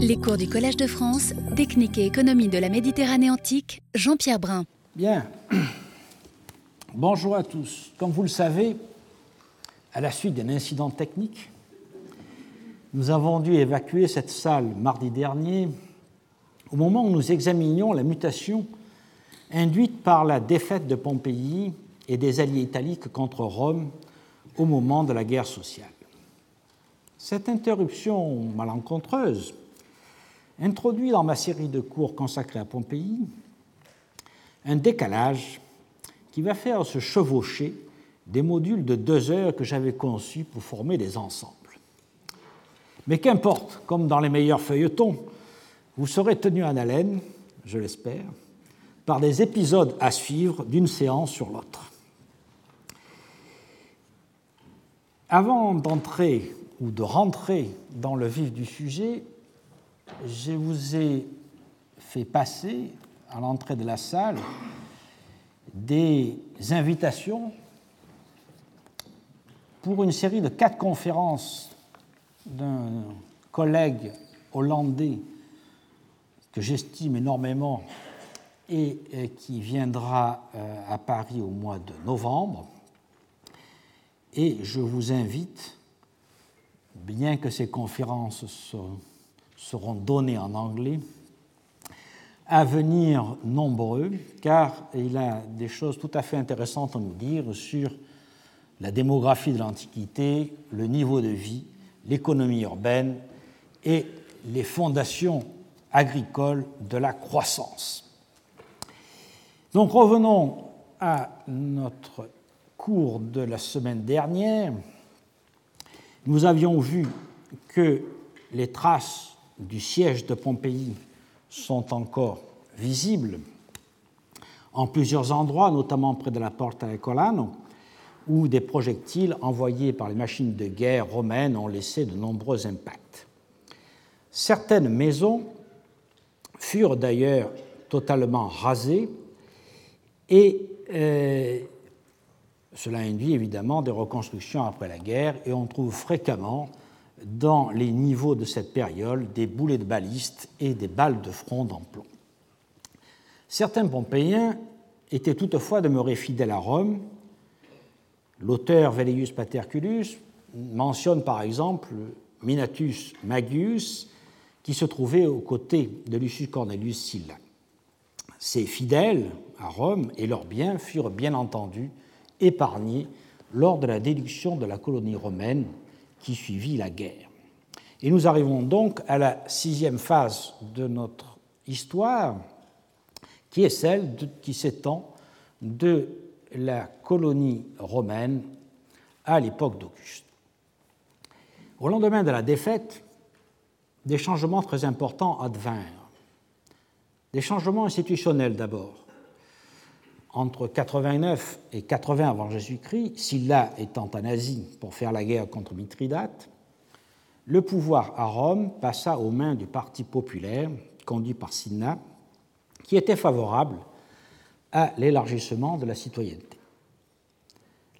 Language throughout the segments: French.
Les cours du Collège de France, Technique et économie de la Méditerranée antique, Jean-Pierre Brun. Bien. Bonjour à tous. Comme vous le savez, à la suite d'un incident technique, nous avons dû évacuer cette salle mardi dernier au moment où nous examinions la mutation induite par la défaite de Pompéi et des alliés italiques contre Rome au moment de la guerre sociale. Cette interruption malencontreuse introduit dans ma série de cours consacrés à Pompéi un décalage qui va faire se chevaucher des modules de deux heures que j'avais conçus pour former des ensembles. Mais qu'importe, comme dans les meilleurs feuilletons, vous serez tenu en haleine, je l'espère, par des épisodes à suivre d'une séance sur l'autre. Avant d'entrer ou de rentrer dans le vif du sujet, je vous ai fait passer à l'entrée de la salle des invitations pour une série de quatre conférences d'un collègue hollandais que j'estime énormément et qui viendra euh, à Paris au mois de novembre. Et je vous invite, bien que ces conférences seront données en anglais, à venir nombreux, car il a des choses tout à fait intéressantes à nous dire sur la démographie de l'Antiquité, le niveau de vie, l'économie urbaine et les fondations agricoles de la croissance. Donc revenons à notre cours de la semaine dernière. Nous avions vu que les traces du siège de Pompéi sont encore visibles en plusieurs endroits, notamment près de la Porta Colano, où des projectiles envoyés par les machines de guerre romaines ont laissé de nombreux impacts. Certaines maisons furent d'ailleurs totalement rasées et euh, cela induit évidemment des reconstructions après la guerre et on trouve fréquemment dans les niveaux de cette période des boulets de balistes et des balles de front en plomb. Certains Pompéiens étaient toutefois demeurés fidèles à Rome. L'auteur Velleius Paterculus mentionne par exemple Minatus Magius, qui se trouvait aux côtés de Lucius Cornelius Sylla. Ces fidèles à Rome et leurs biens furent bien entendu épargnés lors de la déduction de la colonie romaine qui suivit la guerre. Et nous arrivons donc à la sixième phase de notre histoire, qui est celle qui s'étend de la colonie romaine à l'époque d'Auguste. Au lendemain de la défaite, des changements très importants advinrent. Des changements institutionnels d'abord. Entre 89 et 80 avant Jésus-Christ, Sylla étant en Asie pour faire la guerre contre Mithridate, le pouvoir à Rome passa aux mains du Parti populaire conduit par Cinna, qui était favorable à l'élargissement de la citoyenneté.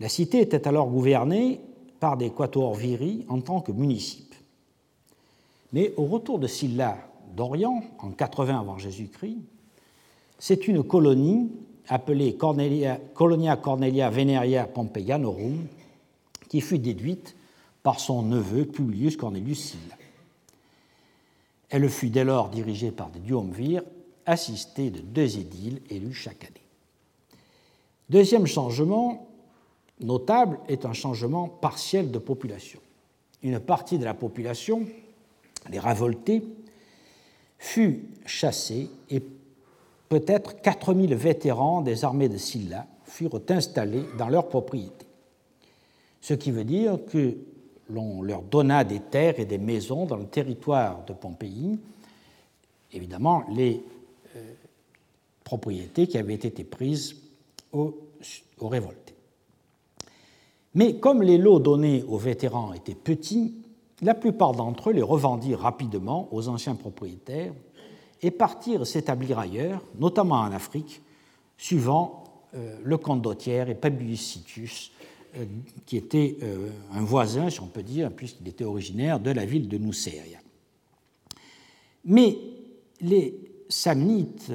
La cité était alors gouvernée par des quatuors viri en tant que municipes. Mais au retour de Sylla d'Orient, en 80 avant Jésus-Christ, c'est une colonie appelée Colonia Cornelia Veneria Pompeianorum qui fut déduite par son neveu Publius Cornelius Sylla. Elle fut dès lors dirigée par des duumvirs assistés de deux édiles élus chaque année. Deuxième changement notable est un changement partiel de population. Une partie de la population, les révoltés, fut chassée et peut-être 4000 vétérans des armées de Sylla furent installés dans leurs propriétés. Ce qui veut dire que l'on leur donna des terres et des maisons dans le territoire de Pompéi, évidemment les euh, propriétés qui avaient été prises aux, aux révoltés. Mais comme les lots donnés aux vétérans étaient petits, la plupart d'entre eux les revendirent rapidement aux anciens propriétaires et partirent s'établir ailleurs, notamment en Afrique, suivant euh, le condottière et Publius Situs, euh, qui était euh, un voisin, si on peut dire, puisqu'il était originaire de la ville de Nuceria. Mais les Samnites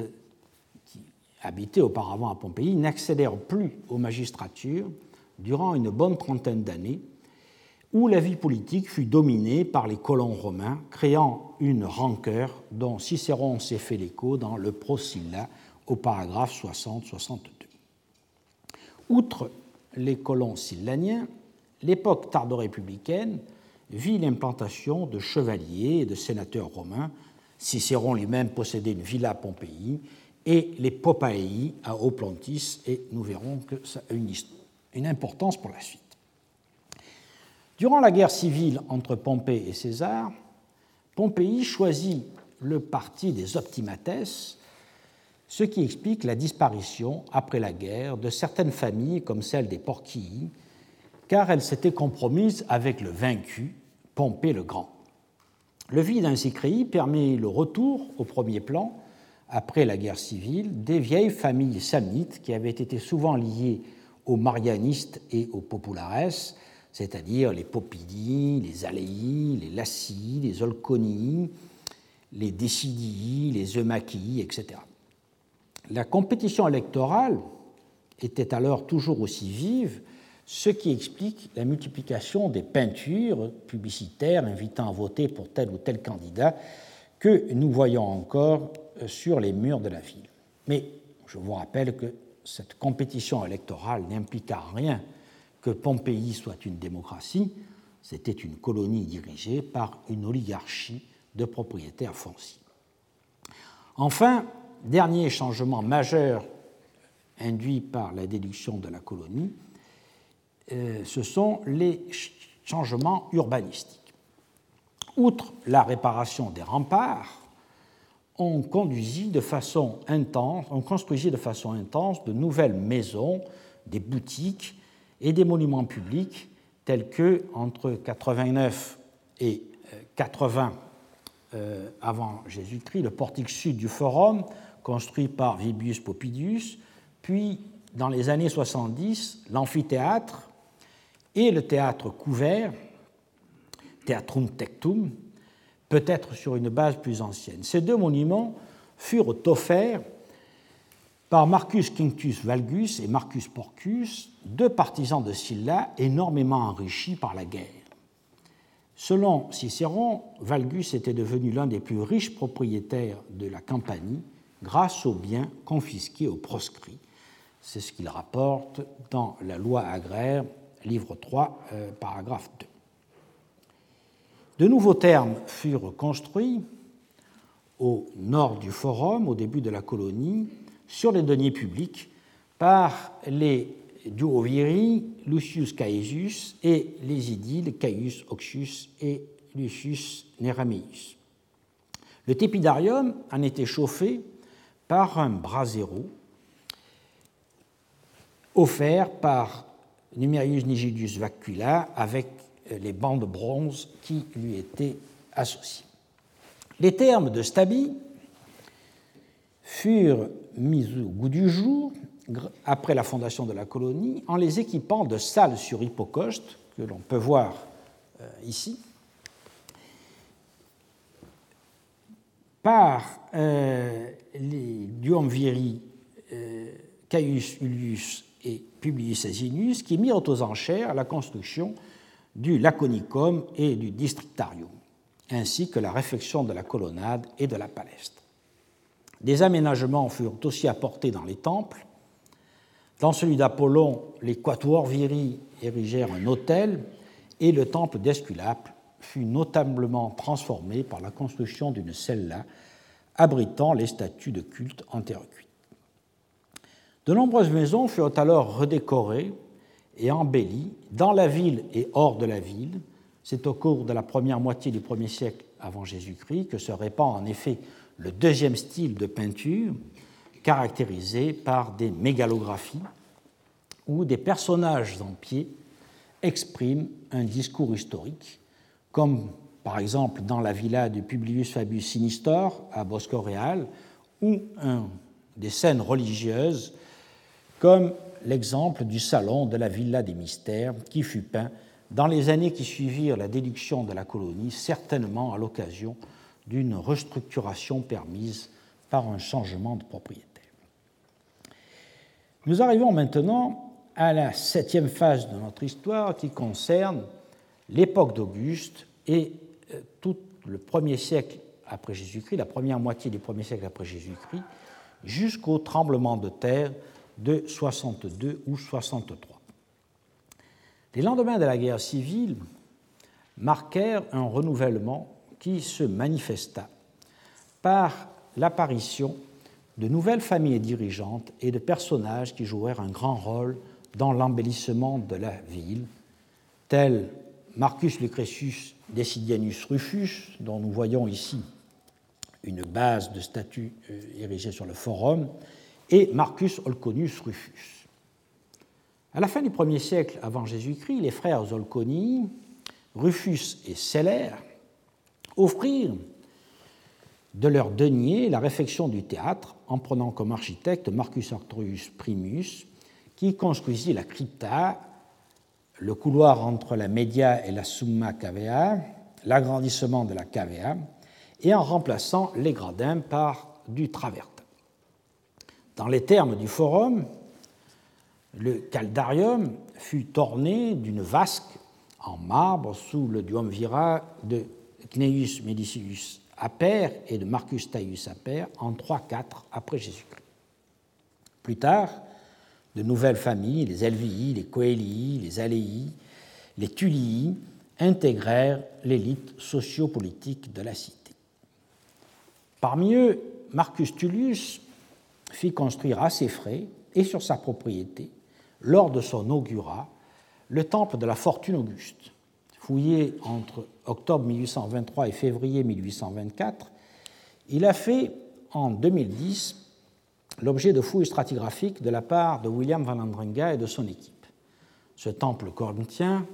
qui habitaient auparavant à Pompéi n'accédèrent plus aux magistratures durant une bonne trentaine d'années, où la vie politique fut dominée par les colons romains, créant une rancœur dont Cicéron s'est fait l'écho dans le Procilla au paragraphe 60-62. Outre les colons sillaniens, l'époque tardo-républicaine vit l'implantation de chevaliers et de sénateurs romains. Cicéron lui-même possédait une villa à Pompéi et les Popaei à Oplantis, et nous verrons que ça a une, une importance pour la suite. Durant la guerre civile entre Pompée et César, Pompéi choisit le parti des optimates, ce qui explique la disparition, après la guerre, de certaines familles comme celle des Porquii, car elles s'étaient compromises avec le vaincu, Pompée le Grand. Le vide ainsi créé permet le retour au premier plan, après la guerre civile, des vieilles familles samnites qui avaient été souvent liées aux marianistes et aux populares, c'est-à-dire les Popidii, les Aléi, les Lacii, les Olconii, les Décidii, les Eumachii, etc. La compétition électorale était alors toujours aussi vive, ce qui explique la multiplication des peintures publicitaires invitant à voter pour tel ou tel candidat que nous voyons encore sur les murs de la ville. Mais je vous rappelle que cette compétition électorale n'impliqua rien que Pompéi soit une démocratie, c'était une colonie dirigée par une oligarchie de propriétaires fonciers. Enfin, dernier changement majeur induit par la déduction de la colonie, euh, ce sont les changements urbanistiques. Outre la réparation des remparts, on, conduisit de façon intense, on construisit de façon intense de nouvelles maisons, des boutiques et des monuments publics tels que, entre 89 et 80 euh, euh, avant Jésus-Christ, le portique sud du Forum, construit par Vibius Popidius, puis dans les années 70, l'amphithéâtre et le théâtre couvert, Theatrum Tectum, peut-être sur une base plus ancienne. Ces deux monuments furent offerts par Marcus Quinctius Valgus et Marcus Porcus, deux partisans de Sylla énormément enrichis par la guerre. Selon Cicéron, Valgus était devenu l'un des plus riches propriétaires de la Campanie grâce aux biens confisqués aux proscrits. C'est ce qu'il rapporte dans la loi agraire, livre 3, euh, paragraphe 2. De nouveaux termes furent construits au nord du Forum, au début de la colonie, sur les deniers publics par les duoviri Lucius Caesius et les idiles Caius Oxius et Lucius Nerameus. Le tépidarium en était chauffé par un brasero offert par Numerius Nigidus Vacula avec les bancs de bronze qui lui étaient associés. Les termes de stabi furent mis au goût du jour après la fondation de la colonie en les équipant de salles sur hypocoste que l'on peut voir euh, ici par euh, les duumviri euh, Caius Ullius et Publius Asinius qui mirent aux enchères la construction du Laconicum et du Districtarium, ainsi que la réfection de la colonnade et de la palestre. Des aménagements furent aussi apportés dans les temples. Dans celui d'Apollon, les quatuors viri érigèrent un hôtel et le temple d'Esculape fut notablement transformé par la construction d'une cella abritant les statues de culte enterrecuites. De nombreuses maisons furent alors redécorées et embellies dans la ville et hors de la ville. C'est au cours de la première moitié du 1er siècle avant Jésus-Christ que se répand en effet le deuxième style de peinture, caractérisé par des mégalographies où des personnages en pied expriment un discours historique, comme par exemple dans la villa de Publius Fabius Sinistor à Bosco Real, ou des scènes religieuses, comme l'exemple du salon de la villa des mystères qui fut peint dans les années qui suivirent la déduction de la colonie, certainement à l'occasion d'une restructuration permise par un changement de propriétaire. Nous arrivons maintenant à la septième phase de notre histoire qui concerne l'époque d'Auguste et euh, tout le premier siècle après Jésus-Christ, la première moitié du premier siècle après Jésus-Christ, jusqu'au tremblement de terre de 62 ou 63. Les lendemains de la guerre civile marquèrent un renouvellement qui se manifesta par l'apparition de nouvelles familles dirigeantes et de personnages qui jouèrent un grand rôle dans l'embellissement de la ville, tels Marcus Lucretius Decidianus Rufus, dont nous voyons ici une base de statue euh, érigée sur le forum, et Marcus Olconius Rufus. À la fin du 1er siècle avant Jésus-Christ, les frères Olconi, Rufus et Celer, offrirent de leur denier la réfection du théâtre en prenant comme architecte Marcus Artorius Primus, qui construisit la crypta, le couloir entre la media et la summa cavea, l'agrandissement de la cavea, et en remplaçant les gradins par du travertin. Dans les termes du forum, le caldarium fut orné d'une vasque en marbre sous le duumvirat de Cneius Medicius Aper et de Marcus Taius Aper en 3-4 après Jésus-Christ. Plus tard, de nouvelles familles, les Elvii, les Coelii, les Aléi, les Tulii, intégrèrent l'élite sociopolitique de la cité. Parmi eux, Marcus Tullius fit construire à ses frais et sur sa propriété, lors de son augurat, le temple de la fortune auguste. Fouillé entre octobre 1823 et février 1824, il a fait en 2010 l'objet de fouilles stratigraphiques de la part de William Van Andringa et de son équipe. Ce temple corinthien,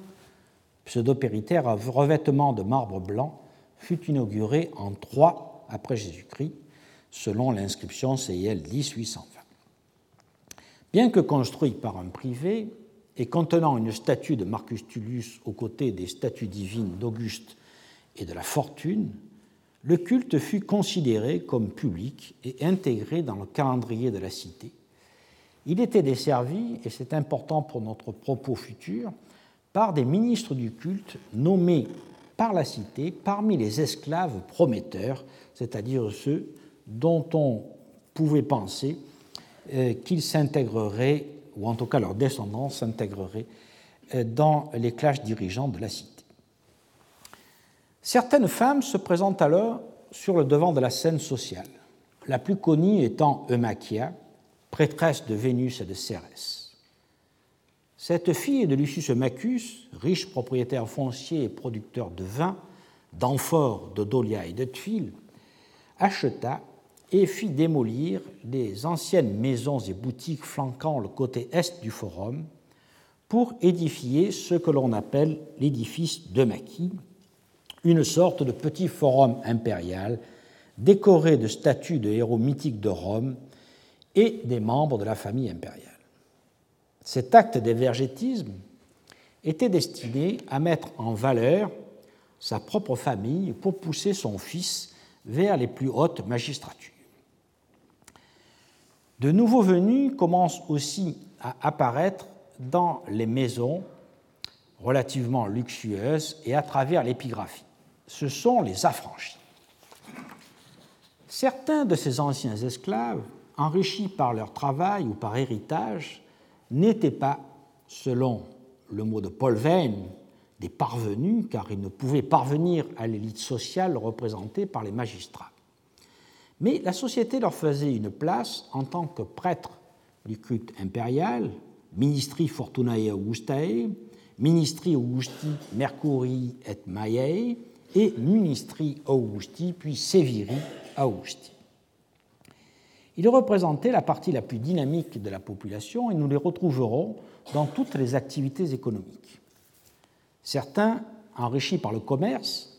pseudo-péritaire à revêtement de marbre blanc, fut inauguré en 3 après Jésus-Christ, selon l'inscription CIL 1820. Bien que construit par un privé et contenant une statue de Marcus Tullius aux côtés des statues divines d'Auguste et de la Fortune, le culte fut considéré comme public et intégré dans le calendrier de la cité. Il était desservi, et c'est important pour notre propos futur, par des ministres du culte nommés par la cité parmi les esclaves prometteurs c'est-à-dire ceux dont on pouvait penser euh, qu'ils s'intégreraient, ou en tout cas leurs descendants s'intégreraient euh, dans les classes dirigeants de la cité. Certaines femmes se présentent alors sur le devant de la scène sociale, la plus connue étant Eumachia, prêtresse de Vénus et de Cérès. Cette fille de Lucius Eumachus, riche propriétaire foncier et producteur de vin, d'amphores, de dolia et de tuiles, acheta et fit démolir les anciennes maisons et boutiques flanquant le côté est du forum pour édifier ce que l'on appelle l'édifice de Maquis, une sorte de petit forum impérial décoré de statues de héros mythiques de Rome et des membres de la famille impériale. Cet acte d'évergétisme était destiné à mettre en valeur sa propre famille pour pousser son fils vers les plus hautes magistratures. De nouveaux venus commencent aussi à apparaître dans les maisons relativement luxueuses et à travers l'épigraphie. Ce sont les affranchis. Certains de ces anciens esclaves, enrichis par leur travail ou par héritage, n'étaient pas, selon le mot de Paul Veyne, des parvenus, car ils ne pouvaient parvenir à l'élite sociale représentée par les magistrats. Mais la société leur faisait une place en tant que prêtres du culte impérial, ministri Fortunae Augustae, ministri Augusti Mercuri et Maiae, et ministri Augusti, puis Seviri Augusti. Ils représentaient la partie la plus dynamique de la population et nous les retrouverons dans toutes les activités économiques. Certains, enrichis par le commerce,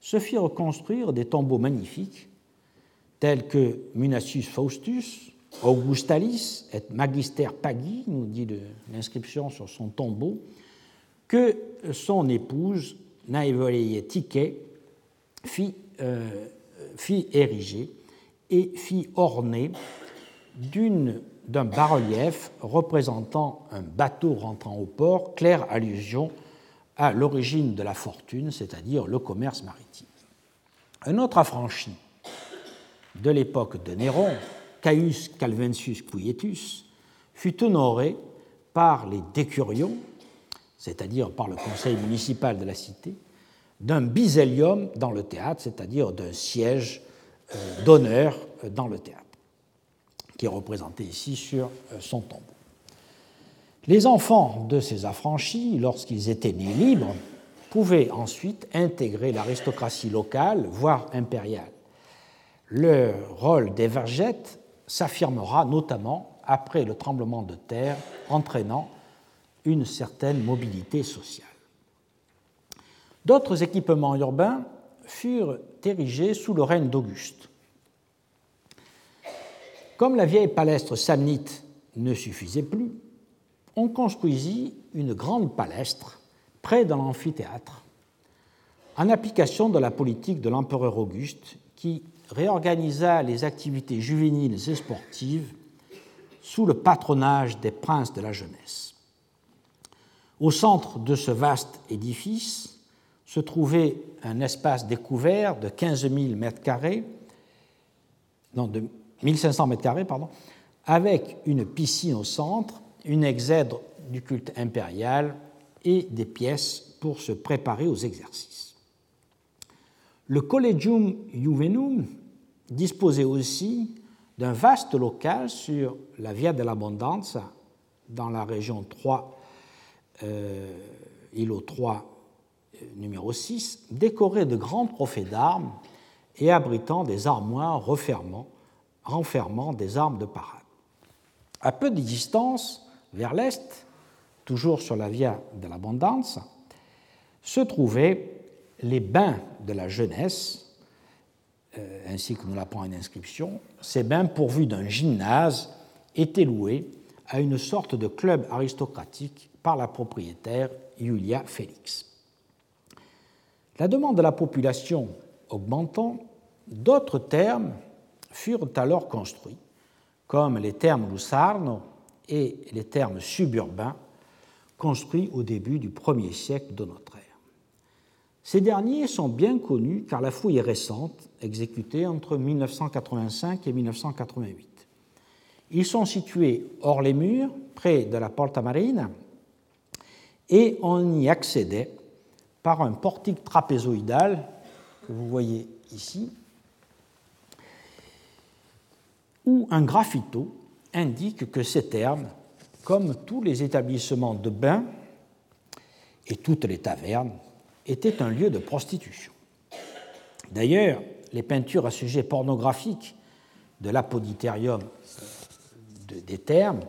se firent construire des tombeaux magnifiques, tels que Munacius Faustus, Augustalis et Magister Pagi, nous dit l'inscription sur son tombeau, que son épouse, Naevoleie Tique, fit euh, fit ériger et fit orner d'un bas-relief représentant un bateau rentrant au port, claire allusion à l'origine de la fortune, c'est-à-dire le commerce maritime. Un autre affranchi de l'époque de Néron, Caius Calvensius Quietus, fut honoré par les décurions, c'est-à-dire par le conseil municipal de la cité, d'un bisélium dans le théâtre, c'est-à-dire d'un siège euh, d'honneur dans le théâtre, qui est représenté ici sur euh, son tombeau. Les enfants de ces affranchis, lorsqu'ils étaient nés libres, pouvaient ensuite intégrer l'aristocratie locale, voire impériale. Le rôle des vergettes s'affirmera notamment après le tremblement de terre entraînant une certaine mobilité sociale. D'autres équipements urbains furent érigés sous le règne d'Auguste. Comme la vieille palestre samnite ne suffisait plus, on construisit une grande palestre près de l'amphithéâtre, en application de la politique de l'empereur Auguste qui réorganisa les activités juvéniles et sportives sous le patronage des princes de la jeunesse. Au centre de ce vaste édifice se trouvait un espace découvert de 15 000 mètres carrés, non, de 1500 mètres carrés, pardon, avec une piscine au centre, une exèdre du culte impérial et des pièces pour se préparer aux exercices. Le Collegium Juvenum disposait aussi d'un vaste local sur la Via dell'Abbondanza, dans la région 3, euh, îlot 3, euh, numéro 6, décoré de grands trophées d'armes et abritant des armoires refermant, renfermant des armes de parade. À peu de distance, vers l'est, toujours sur la Via dell'Abbondanza, se trouvaient les bains de la jeunesse, ainsi que nous l'apprend une inscription, ces bains pourvus d'un gymnase étaient loués à une sorte de club aristocratique par la propriétaire Julia Félix. La demande de la population augmentant, d'autres termes furent alors construits, comme les termes Lusarno et les termes suburbains, construits au début du premier siècle de notre ère. Ces derniers sont bien connus car la fouille est récente, exécutée entre 1985 et 1988. Ils sont situés hors les murs, près de la Porta Marina, et on y accédait par un portique trapézoïdal que vous voyez ici, où un graffito indique que ces termes, comme tous les établissements de bains et toutes les tavernes, était un lieu de prostitution. D'ailleurs, les peintures à sujet pornographique de l'apoditérium des termes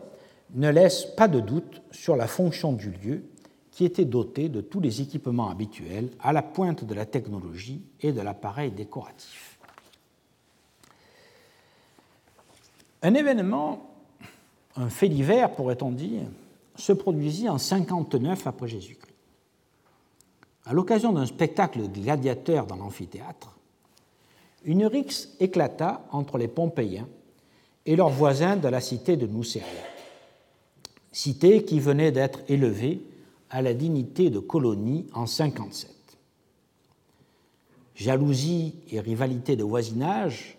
ne laissent pas de doute sur la fonction du lieu qui était doté de tous les équipements habituels à la pointe de la technologie et de l'appareil décoratif. Un événement, un fait divers pourrait-on dire, se produisit en 59 après Jésus-Christ. À l'occasion d'un spectacle de gladiateurs dans l'amphithéâtre, une rixe éclata entre les Pompéiens et leurs voisins de la cité de Nuceria, cité qui venait d'être élevée à la dignité de colonie en 57. Jalousie et rivalité de voisinage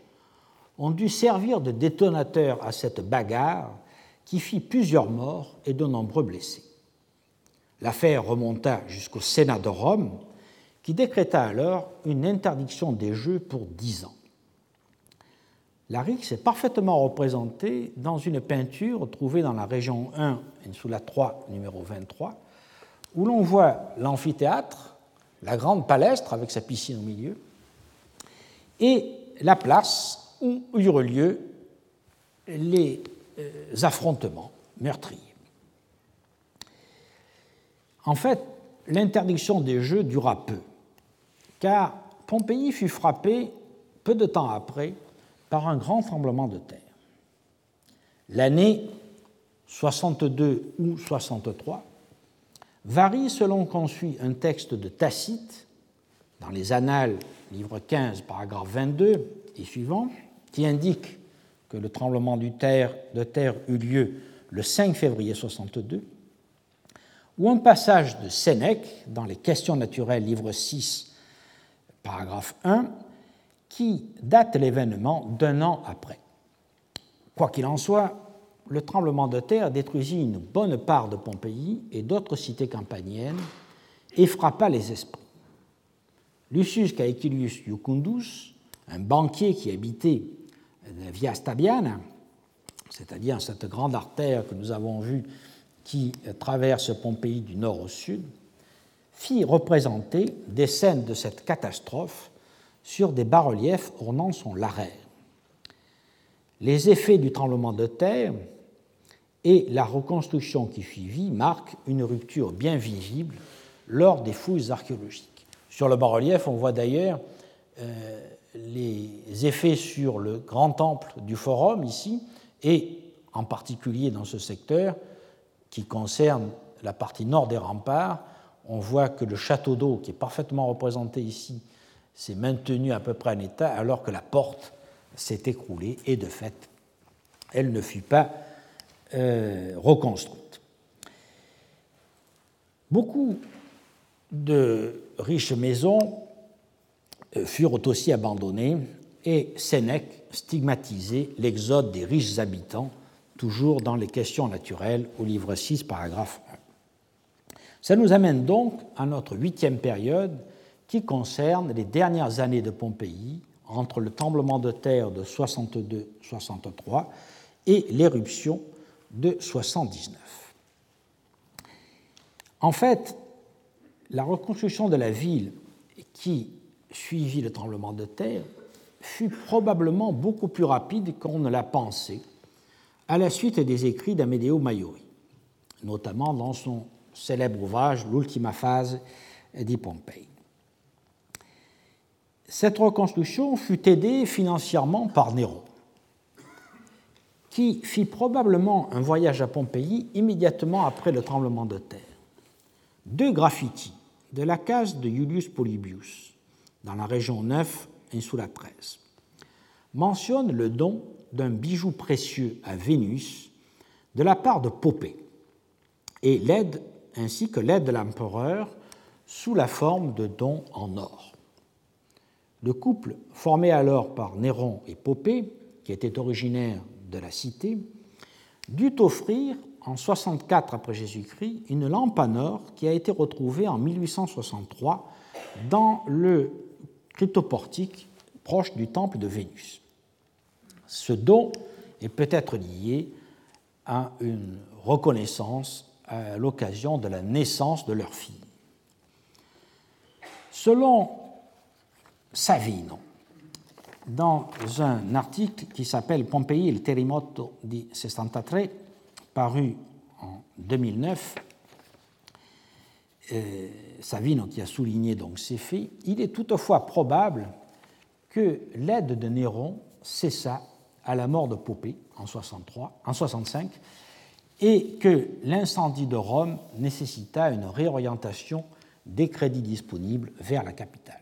ont dû servir de détonateur à cette bagarre qui fit plusieurs morts et de nombreux blessés. L'affaire remonta jusqu'au Sénat de Rome, qui décréta alors une interdiction des jeux pour dix ans. La rixe est parfaitement représentée dans une peinture trouvée dans la région 1, sous la 3, numéro 23, où l'on voit l'amphithéâtre, la grande palestre avec sa piscine au milieu, et la place où eurent lieu les euh, affrontements meurtriers. En fait, l'interdiction des jeux dura peu, car Pompéi fut frappé peu de temps après par un grand tremblement de terre. L'année 62 ou 63 varie selon qu'on suit un texte de Tacite dans les Annales, livre 15, paragraphe 22 et suivant, qui indique que le tremblement de terre, eut lieu le 5 février 62, ou un passage de Sénèque dans les Questions naturelles, livre 6, paragraphe 1, qui date l'événement d'un an après. Quoi qu'il en soit, le tremblement de terre détruisit une bonne part de Pompéi et d'autres cités campaniennes et frappa les esprits. Lucius Caecilius Iucundus, un banquier qui habitait la Via Stabiana, c'est-à-dire cette grande artère que nous avons vue qui traverse Pompéi du nord au sud, fit représenter des scènes de cette catastrophe sur des bas-reliefs ornant son larraire. Les effets du tremblement de terre et la reconstruction qui suivit marquent une rupture bien visible lors des fouilles archéologiques. Sur le bas-relief, on voit d'ailleurs euh, les effets sur le grand temple du Forum ici, et en particulier dans ce secteur qui concerne la partie nord des remparts, on voit que le château d'eau, qui est parfaitement représenté ici, s'est maintenu à peu près en état, alors que la porte s'est écroulée, et de fait, elle ne fut pas euh, reconstruite. Beaucoup de riches maisons euh, furent aussi abandonnées et Sénèque stigmatisait l'exode des riches habitants, toujours dans les questions naturelles au livre 6, paragraphe 1. Ça nous amène donc à notre huitième période qui concerne les dernières années de Pompéi, entre le tremblement de terre de 62-63 et l'éruption de 79. En fait, la reconstruction de la ville qui suivit le tremblement de terre fut probablement beaucoup plus rapide qu'on ne l'a pensé à la suite des écrits d'Amedeo Maiori, notamment dans son célèbre ouvrage L'ultima phase di Pompei. Cette reconstruction fut aidée financièrement par Néron, qui fit probablement un voyage à Pompéi immédiatement après le tremblement de terre. Deux graffitis de la case de Iulius Polybius, dans la région 9 Insula 13, mentionne le don d'un bijou précieux à Vénus de la part de Popée et l'aide ainsi que l'aide de l'empereur sous la forme de dons en or. Le couple formé alors par Néron et Popée, qui était originaire de la cité, dut offrir en 64 après Jésus-Christ une lampe en or qui a été retrouvée en 1863 dans le cryptoportique proche du temple de Vénus. Ce don est peut-être lié à une reconnaissance à l'occasion de la naissance de leur fille. Selon Savino, dans un article qui s'appelle Pompei il terremoto di 63, paru en 2009, euh, Savino qui a souligné donc ces faits, il est toutefois probable que l'aide de Néron cessa à la mort de Popée en, 63, en 65 et que l'incendie de Rome nécessita une réorientation des crédits disponibles vers la capitale.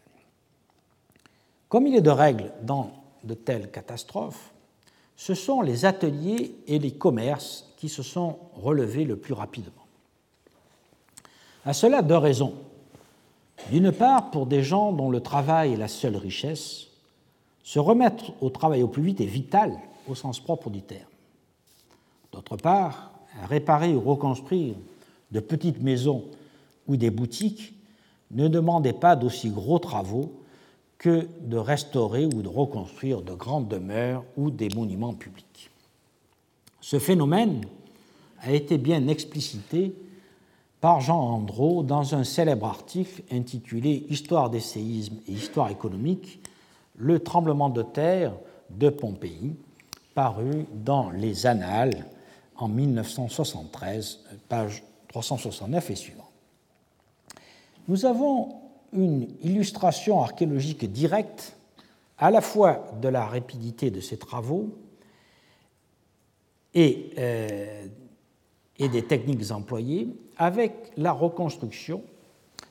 Comme il est de règle dans de telles catastrophes, ce sont les ateliers et les commerces qui se sont relevés le plus rapidement. À cela, deux raisons. D'une part, pour des gens dont le travail est la seule richesse, se remettre au travail au plus vite est vital au sens propre du terme. D'autre part, réparer ou reconstruire de petites maisons ou des boutiques ne demandait pas d'aussi gros travaux que de restaurer ou de reconstruire de grandes demeures ou des monuments publics. Ce phénomène a été bien explicité par Jean Andro dans un célèbre article intitulé Histoire des séismes et histoire économique, le tremblement de terre de Pompéi, paru dans les Annales en 1973, page 369 et suivant. Nous avons une illustration archéologique directe à la fois de la rapidité de ces travaux et, euh, et des techniques employées avec la reconstruction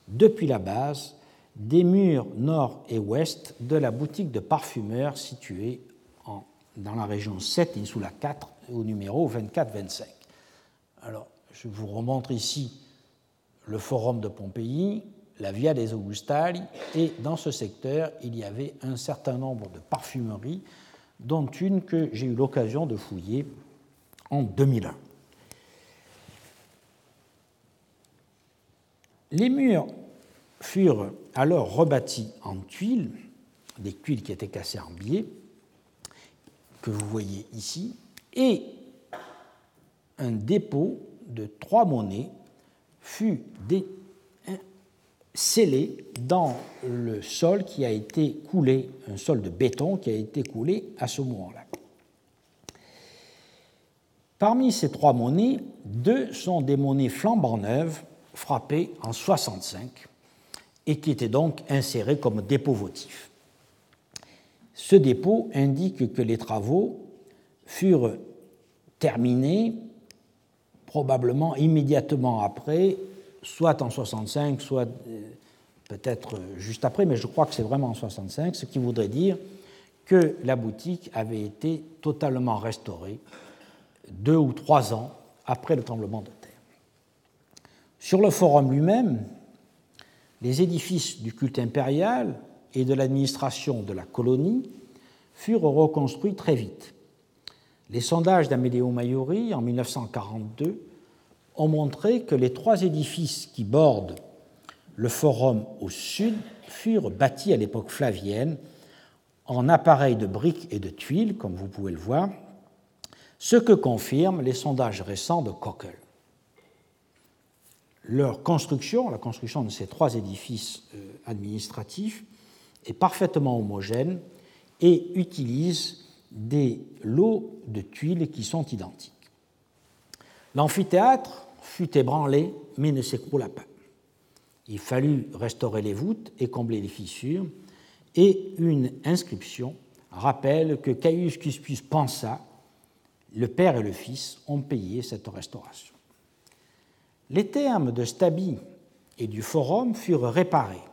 depuis la base des murs nord et ouest de la boutique de parfumeur située dans la région 7, Insula 4, au numéro 24-25. Alors, je vous remontre ici le forum de Pompéi, la Via des Augustali, et dans ce secteur, il y avait un certain nombre de parfumeries, dont une que j'ai eu l'occasion de fouiller en 2001. Les murs furent alors rebâtis en tuiles, des tuiles qui étaient cassées en biais, que vous voyez ici, et un dépôt de trois monnaies fut scellé dans le sol qui a été coulé, un sol de béton qui a été coulé à ce moment-là. Parmi ces trois monnaies, deux sont des monnaies flambant neuves, frappées en 65, et qui étaient donc insérées comme dépôt votif. Ce dépôt indique que les travaux furent terminés probablement immédiatement après, soit en 65, soit euh, peut-être juste après, mais je crois que c'est vraiment en 65, ce qui voudrait dire que la boutique avait été totalement restaurée deux ou trois ans après le tremblement de terre. Sur le forum lui-même, les édifices du culte impérial et de l'administration de la colonie furent reconstruits très vite. Les sondages d'Amedeo Maiori en 1942 ont montré que les trois édifices qui bordent le forum au sud furent bâtis à l'époque flavienne en appareils de briques et de tuiles, comme vous pouvez le voir, ce que confirment les sondages récents de Cockle. Leur construction, la construction de ces trois édifices euh, administratifs, est parfaitement homogène et utilise des lots de tuiles qui sont identiques. L'amphithéâtre fut ébranlé mais ne s'écroula pas. Il fallut restaurer les voûtes et combler les fissures, et une inscription rappelle que Caius Cuspius pensa le père et le fils ont payé cette restauration. Les termes de Stabi et du forum furent réparés,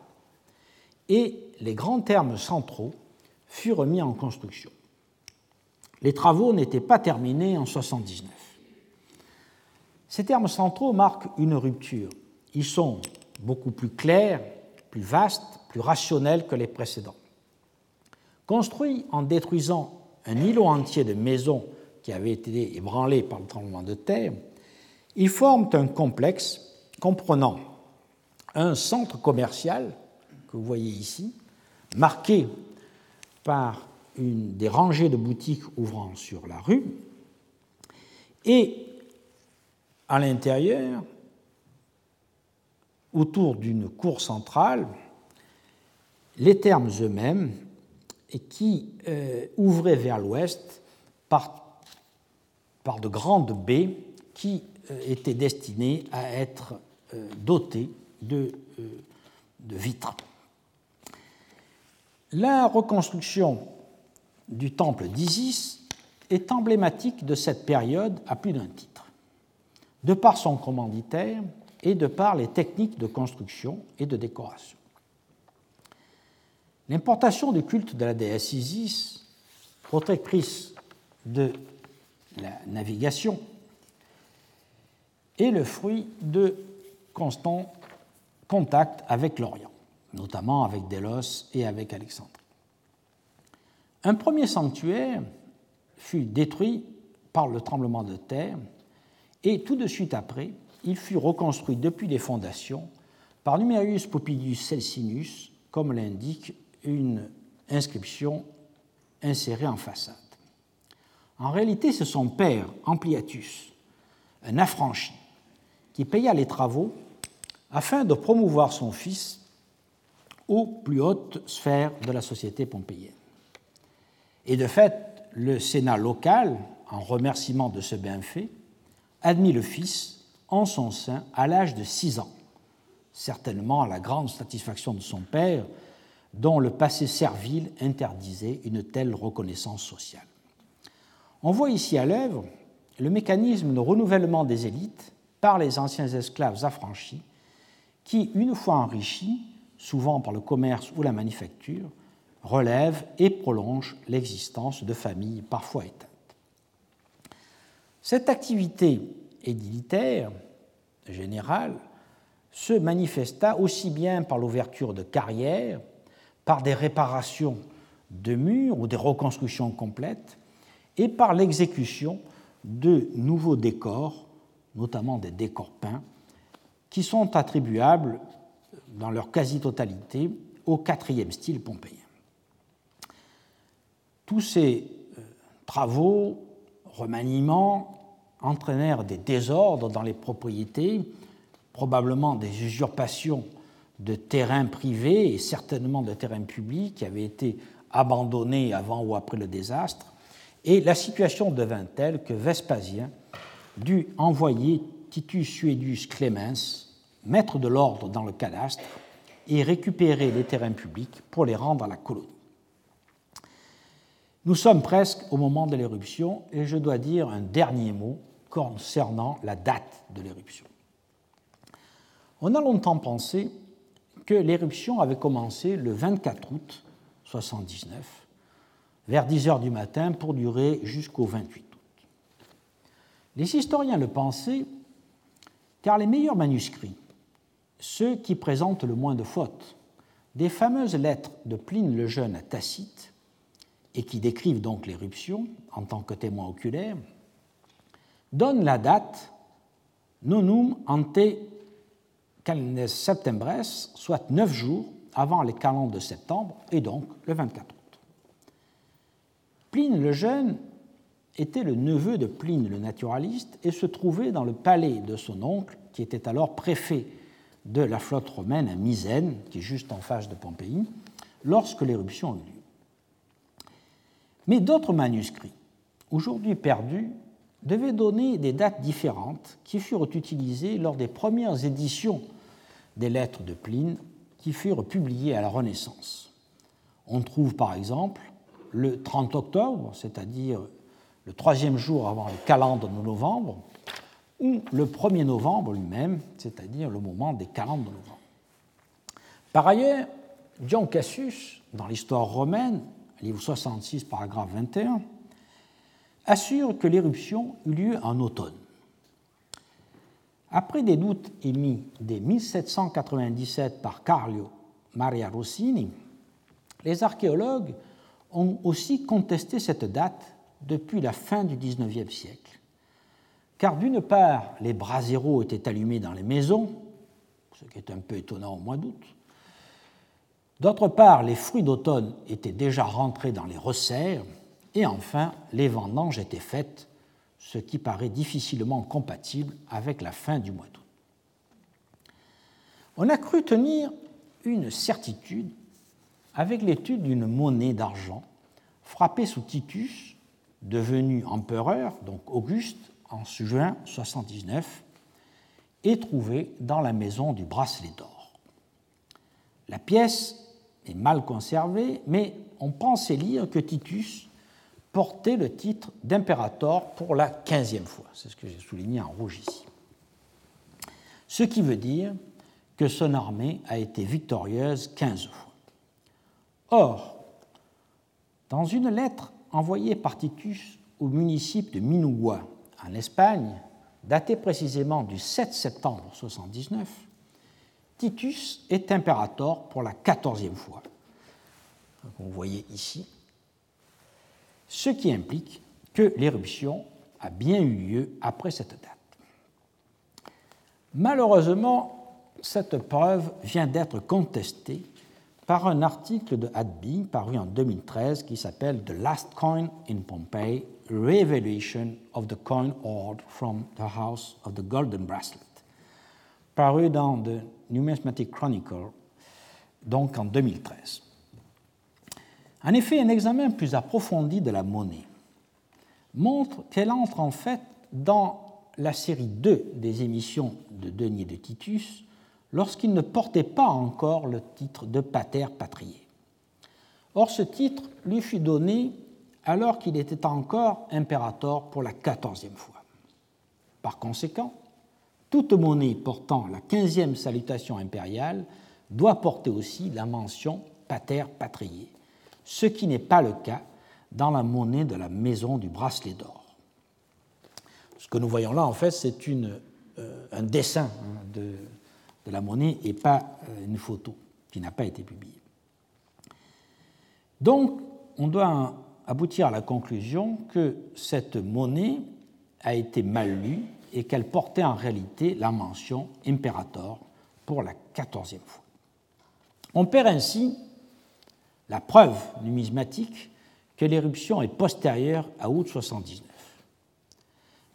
et les grands termes centraux furent mis en construction. Les travaux n'étaient pas terminés en 79. Ces termes centraux marquent une rupture. Ils sont beaucoup plus clairs, plus vastes, plus rationnels que les précédents. Construits en détruisant un îlot entier de maisons qui avaient été ébranlées par le tremblement de terre, ils forment un complexe comprenant un centre commercial que vous voyez ici, marqué par des rangées de boutiques ouvrant sur la rue, et à l'intérieur, autour d'une cour centrale, les termes eux-mêmes qui euh, ouvraient vers l'ouest par, de grandes baies qui euh, étaient destinées à être euh, dotées de vitres. La reconstruction du temple d'Isis est emblématique de cette période à plus d'un titre, de par son commanditaire et de par les techniques de construction et de décoration. L'importation du culte de la déesse Isis, protectrice de la navigation, est le fruit de constants contacts avec l'Orient, notamment avec Délos et avec Alexandrie. Un premier sanctuaire fut détruit par le tremblement de terre et tout de suite après, il fut reconstruit depuis les fondations par Numerius Popilius Celsinus, comme l'indique une inscription insérée en façade. En réalité, c'est son père, Ampliatus, un affranchi, qui paya les travaux afin de promouvoir son fils aux plus hautes sphères de la société pompéienne. Et de fait, le Sénat local, en remerciement de ce bienfait, admit le fils en son sein à l'âge de six ans, certainement à la grande satisfaction de son père, dont le passé servile interdisait une telle reconnaissance sociale. On voit ici à l'œuvre le mécanisme de renouvellement des élites par les anciens esclaves affranchis qui, une fois enrichis, souvent par le commerce ou la manufacture, relève et prolonge l'existence de familles parfois éteintes. Cette activité édilitaire générale se manifesta aussi bien par l'ouverture de carrières, par des réparations de murs ou des reconstructions complètes, et par l'exécution de nouveaux décors, notamment des décors peints, qui sont attribuables dans leur quasi-totalité au quatrième style pompéien. Tous ces euh, travaux, remaniements, entraînèrent des désordres dans les propriétés, probablement des usurpations de terrains privés et certainement de terrains publics qui avaient été abandonnés avant ou après le désastre, et la situation devint telle que Vespasien dut envoyer Titus Suedius Clemens, maître de l'ordre dans le cadastre, et récupérer les terrains publics pour les rendre à la colonie. Nous sommes presque au moment de l'éruption et je dois dire un dernier mot concernant la date de l'éruption. On a longtemps pensé que l'éruption avait commencé le 24 août 79, vers 10 heures du matin, pour durer jusqu'au 28 août. Les historiens le pensaient car les meilleurs manuscrits, ceux qui présentent le moins de fautes, des fameuses lettres de Pline le Jeune à Tacite, et qui décrivent donc l'éruption en tant que témoin oculaire, donnent la date nonum ante calendres septembres, soit neuf jours avant les calendes de septembre, et donc le 24 août. Pline le Jeune était le neveu de Pline le naturaliste et se trouvait dans le palais de son oncle, qui était alors préfet de la flotte romaine à Misène, qui est juste en face de Pompéi, lorsque l'éruption eut lieu. Mais d'autres manuscrits, aujourd'hui perdus, devaient donner des dates différentes qui furent utilisées lors des premières éditions des lettres de Pline qui furent publiées à la Renaissance. On trouve par exemple le 30 octobre, c'est-à-dire le troisième jour avant le calendrier de novembre, ou le 1er novembre lui-même, c'est-à-dire le moment des calendes de novembre. Par ailleurs, Dion Cassius, dans l'histoire romaine, livre 66, paragraphe 21, assure que l'éruption eut lieu en automne. Après des doutes émis dès 1797 par Carlo Maria Rossini, les archéologues ont aussi contesté cette date depuis la fin du XIXe siècle. Car d'une part, les braséros étaient allumés dans les maisons, ce qui est un peu étonnant au mois d'août. D'autre part, les fruits d'automne étaient déjà rentrés dans les resserres. Et enfin, les vendanges étaient faites ce qui paraît difficilement compatible avec la fin du mois d'août. On a cru tenir une certitude avec l'étude d'une monnaie d'argent frappée sous Titus, devenu empereur, donc Auguste, en juin 79, et trouvée dans la maison du bracelet d'or. La pièce est mal conservée, mais on pensait lire que Titus porter le titre d'impérator pour la quinzième fois. C'est ce que j'ai souligné en rouge ici. Ce qui veut dire que son armée a été victorieuse quinze fois. Or, dans une lettre envoyée par Titus au municipe de Minugua, en Espagne, datée précisément du 7 septembre 79, Titus est impérator pour la quatorzième fois. Vous voyez ici ce qui implique que l'éruption a bien eu lieu après cette date. Malheureusement, cette preuve vient d'être contestée par un article de Hadby paru en 2013 qui s'appelle The Last Coin in Pompeii, Re-Evaluation of the Coin Hoard from the House of the Golden Bracelet, paru dans The Numismatic Chronicle, donc en 2013. En effet, un examen plus approfondi de la monnaie montre qu'elle entre en fait dans la série 2 des émissions de Denier de Titus lorsqu'il ne portait pas encore le titre de pater patrier. Or, ce titre lui fut donné alors qu'il était encore impérator pour la quatorzième fois. Par conséquent, toute monnaie portant la quinzième salutation impériale doit porter aussi la mention pater patriae, ce qui n'est pas le cas dans la monnaie de la maison du bracelet d'or. Ce que nous voyons là, en fait, c'est euh, un dessin hein, de, de, la monnaie et pas euh, une photo qui n'a pas été publiée. Donc, on doit aboutir à la conclusion que cette monnaie a été mal lue et qu'elle portait en réalité la mention imperator pour la quatorzième fois. On perd ainsi la preuve numismatique que l'éruption est postérieure à août 79.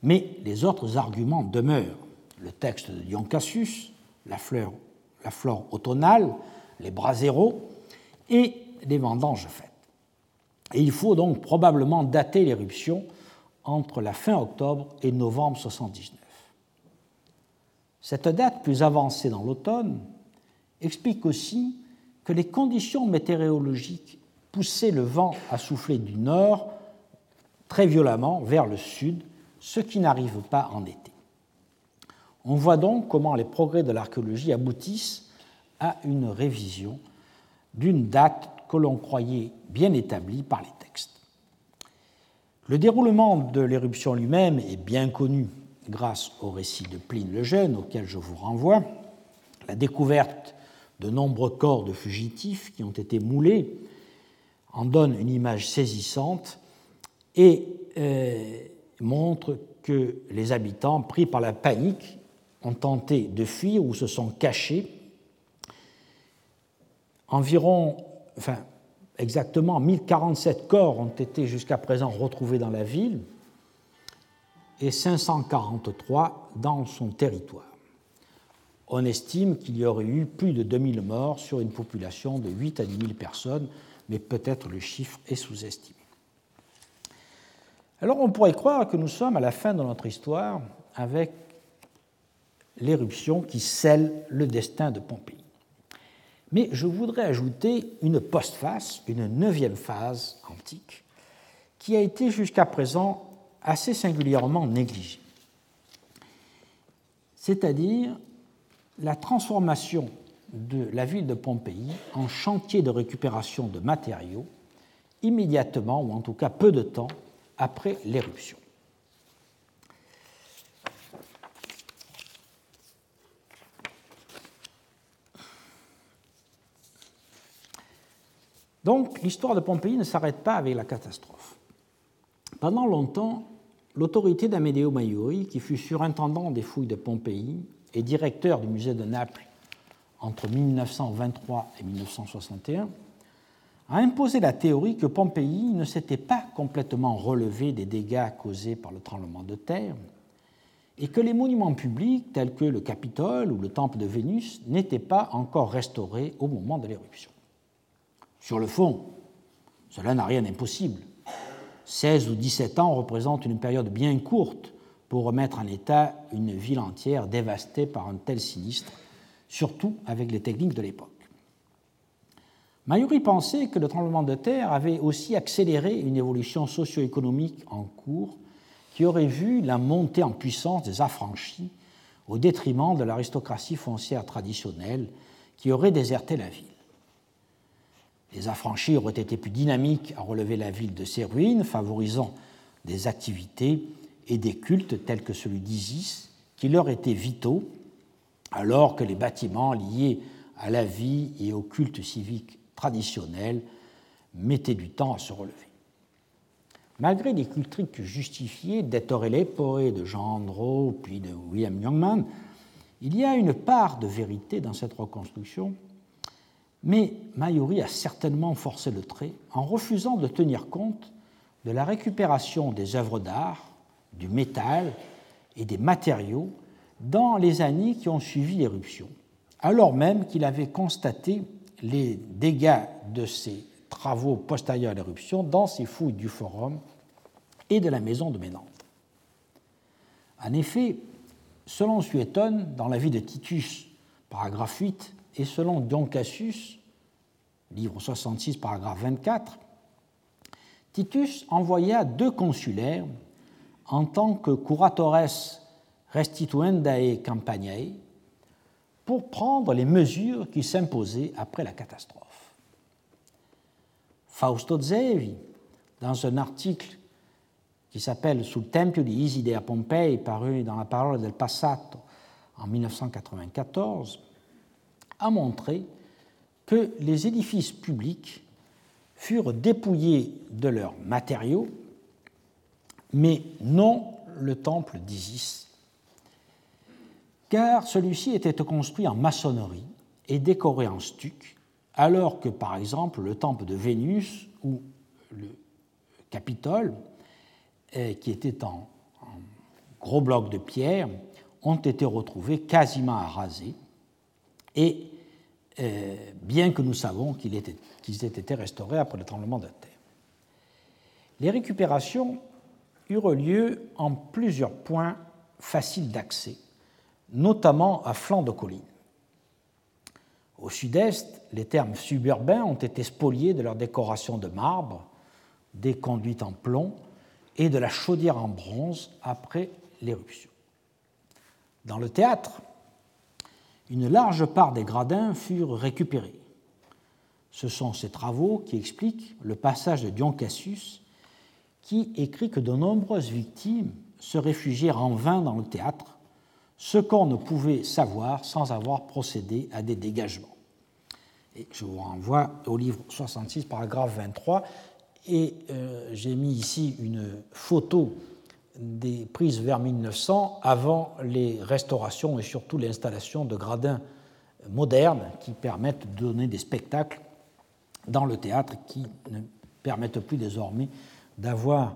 Mais les autres arguments demeurent. Le texte de Dion Cassius, la, flore automnale, les braséros et les vendanges faites. Et il faut donc probablement dater l'éruption entre la fin octobre et novembre 79. Cette date plus avancée dans l'automne explique aussi que les conditions météorologiques poussaient le vent à souffler du nord très violemment vers le sud, ce qui n'arrive pas en été. On voit donc comment les progrès de l'archéologie aboutissent à une révision d'une date que l'on croyait bien établie par les textes. Le déroulement de l'éruption lui-même est bien connu grâce au récit de Pline le Jeune, auquel je vous renvoie. La découverte de nombreux corps de fugitifs qui ont été moulés en donne une image saisissante et euh, montre que les habitants, pris par la panique, ont tenté de fuir ou se sont cachés. Environ, enfin, exactement 1047 corps ont été jusqu'à présent retrouvés dans la ville et 543 dans son territoire. On estime qu'il y aurait eu plus de 2000 morts sur une population de 8 à 10 000 personnes, mais peut-être le chiffre est sous-estimé. Alors on pourrait croire que nous sommes à la fin de notre histoire avec l'éruption qui scelle le destin de Pompéi. Mais je voudrais ajouter une postface, une neuvième phase antique, qui a été jusqu'à présent assez singulièrement négligée. C'est-à-dire la transformation de la ville de Pompéi en chantier de récupération de matériaux immédiatement, ou en tout cas peu de temps, après l'éruption. Donc l'histoire de Pompéi ne s'arrête pas avec la catastrophe. Pendant longtemps, l'autorité d'Amedeo Maiuri, qui fut surintendant des fouilles de Pompéi et directeur du musée de Naples entre 1923 et 1961, a imposé la théorie que Pompéi ne s'était pas complètement relevé des dégâts causés par le tremblement de terre et que les monuments publics tels que le Capitole ou le Temple de Vénus n'étaient pas encore restaurés au moment de l'éruption. Sur le fond, cela n'a rien d'impossible. 16 ou 17 ans représentent une période bien courte pour remettre en état une ville entière dévastée par un tel sinistre, surtout avec les techniques de l'époque. Mayuri pensait que le tremblement de terre avait aussi accéléré une évolution socio-économique en cours qui aurait vu la montée en puissance des affranchis au détriment de l'aristocratie foncière traditionnelle qui aurait déserté la ville. Les affranchis auraient été plus dynamiques à relever la ville de ses ruines, favorisant des activités et des cultes tels que celui d'Isis, qui leur étaient vitaux, alors que les bâtiments liés à la vie et au culte civique traditionnel mettaient du temps à se relever. Malgré les cultriques justifiées d'Ettore Lepore, de Jean Andro, puis de William Youngman, il y a une part de vérité dans cette reconstruction mais Mayuri a certainement forcé le trait en refusant de tenir compte de la récupération des œuvres d'art, du métal et des matériaux dans les années qui ont suivi l'éruption, alors même qu'il avait constaté les dégâts de ces travaux postérieurs à l'éruption dans ses fouilles du forum et de la maison de Ménante. En effet, selon Suétone, dans la vie de Titus, paragraphe 8, et selon Dion Cassius, livre 66, paragraphe 24, Titus envoya deux consulaires en tant que curatores restituendae campaniae pour prendre les mesures qui s'imposaient après la catastrophe. Fausto Zevi, dans un article qui s'appelle Sul Tempio di Iside a Pompei, paru dans la Parole del Passato en 1994, a montré que les édifices publics furent dépouillés de leurs matériaux, mais non le temple d'Isis, car celui-ci était construit en maçonnerie et décoré en stuc, alors que par exemple le temple de Vénus ou le Capitole, euh, qui était en, gros blocs de pierre, ont été retrouvés quasiment arasés, et bien que nous savons qu'ils aient été restaurés après le tremblement de terre. Les récupérations eurent lieu en plusieurs points faciles d'accès, notamment à flanc de colline. Au sud-est, les termes suburbains ont été spoliés de leurs décorations de marbre, des conduites en plomb et de la chaudière en bronze après l'éruption. Dans le théâtre, une large part des gradins furent récupérés. Ce sont ces travaux qui expliquent le passage de Dion Cassius, qui écrit que de nombreuses victimes se réfugièrent en vain dans le théâtre, ce qu'on ne pouvait savoir sans avoir procédé à des dégagements. Je vous renvoie au livre 66, paragraphe 23, et euh, j'ai mis ici une photo des prises vers 1900 avant les restaurations et surtout l'installation de gradins modernes qui permettent de donner des spectacles dans le théâtre qui ne permettent plus désormais d'avoir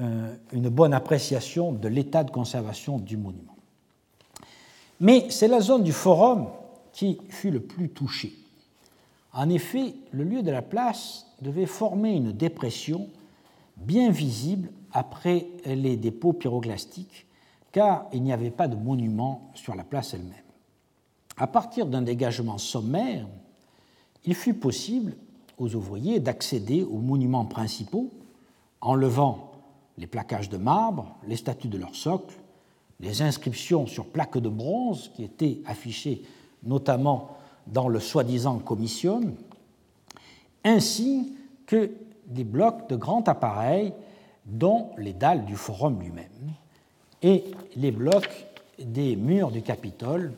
euh, une bonne appréciation de l'état de conservation du monument. Mais c'est la zone du forum qui fut le plus touchée. En effet, le lieu de la place devait former une dépression bien visible après les dépôts pyroclastiques, car il n'y avait pas de monument sur la place elle-même. À partir d'un dégagement sommaire, il fut possible aux ouvriers d'accéder aux monuments principaux en levant les plaquages de marbre, les statues de leur socle, les inscriptions sur plaques de bronze qui étaient affichées notamment dans le soi-disant commission, ainsi que des blocs de grand appareil, dont les dalles du forum lui-même, et les blocs des murs du Capitole,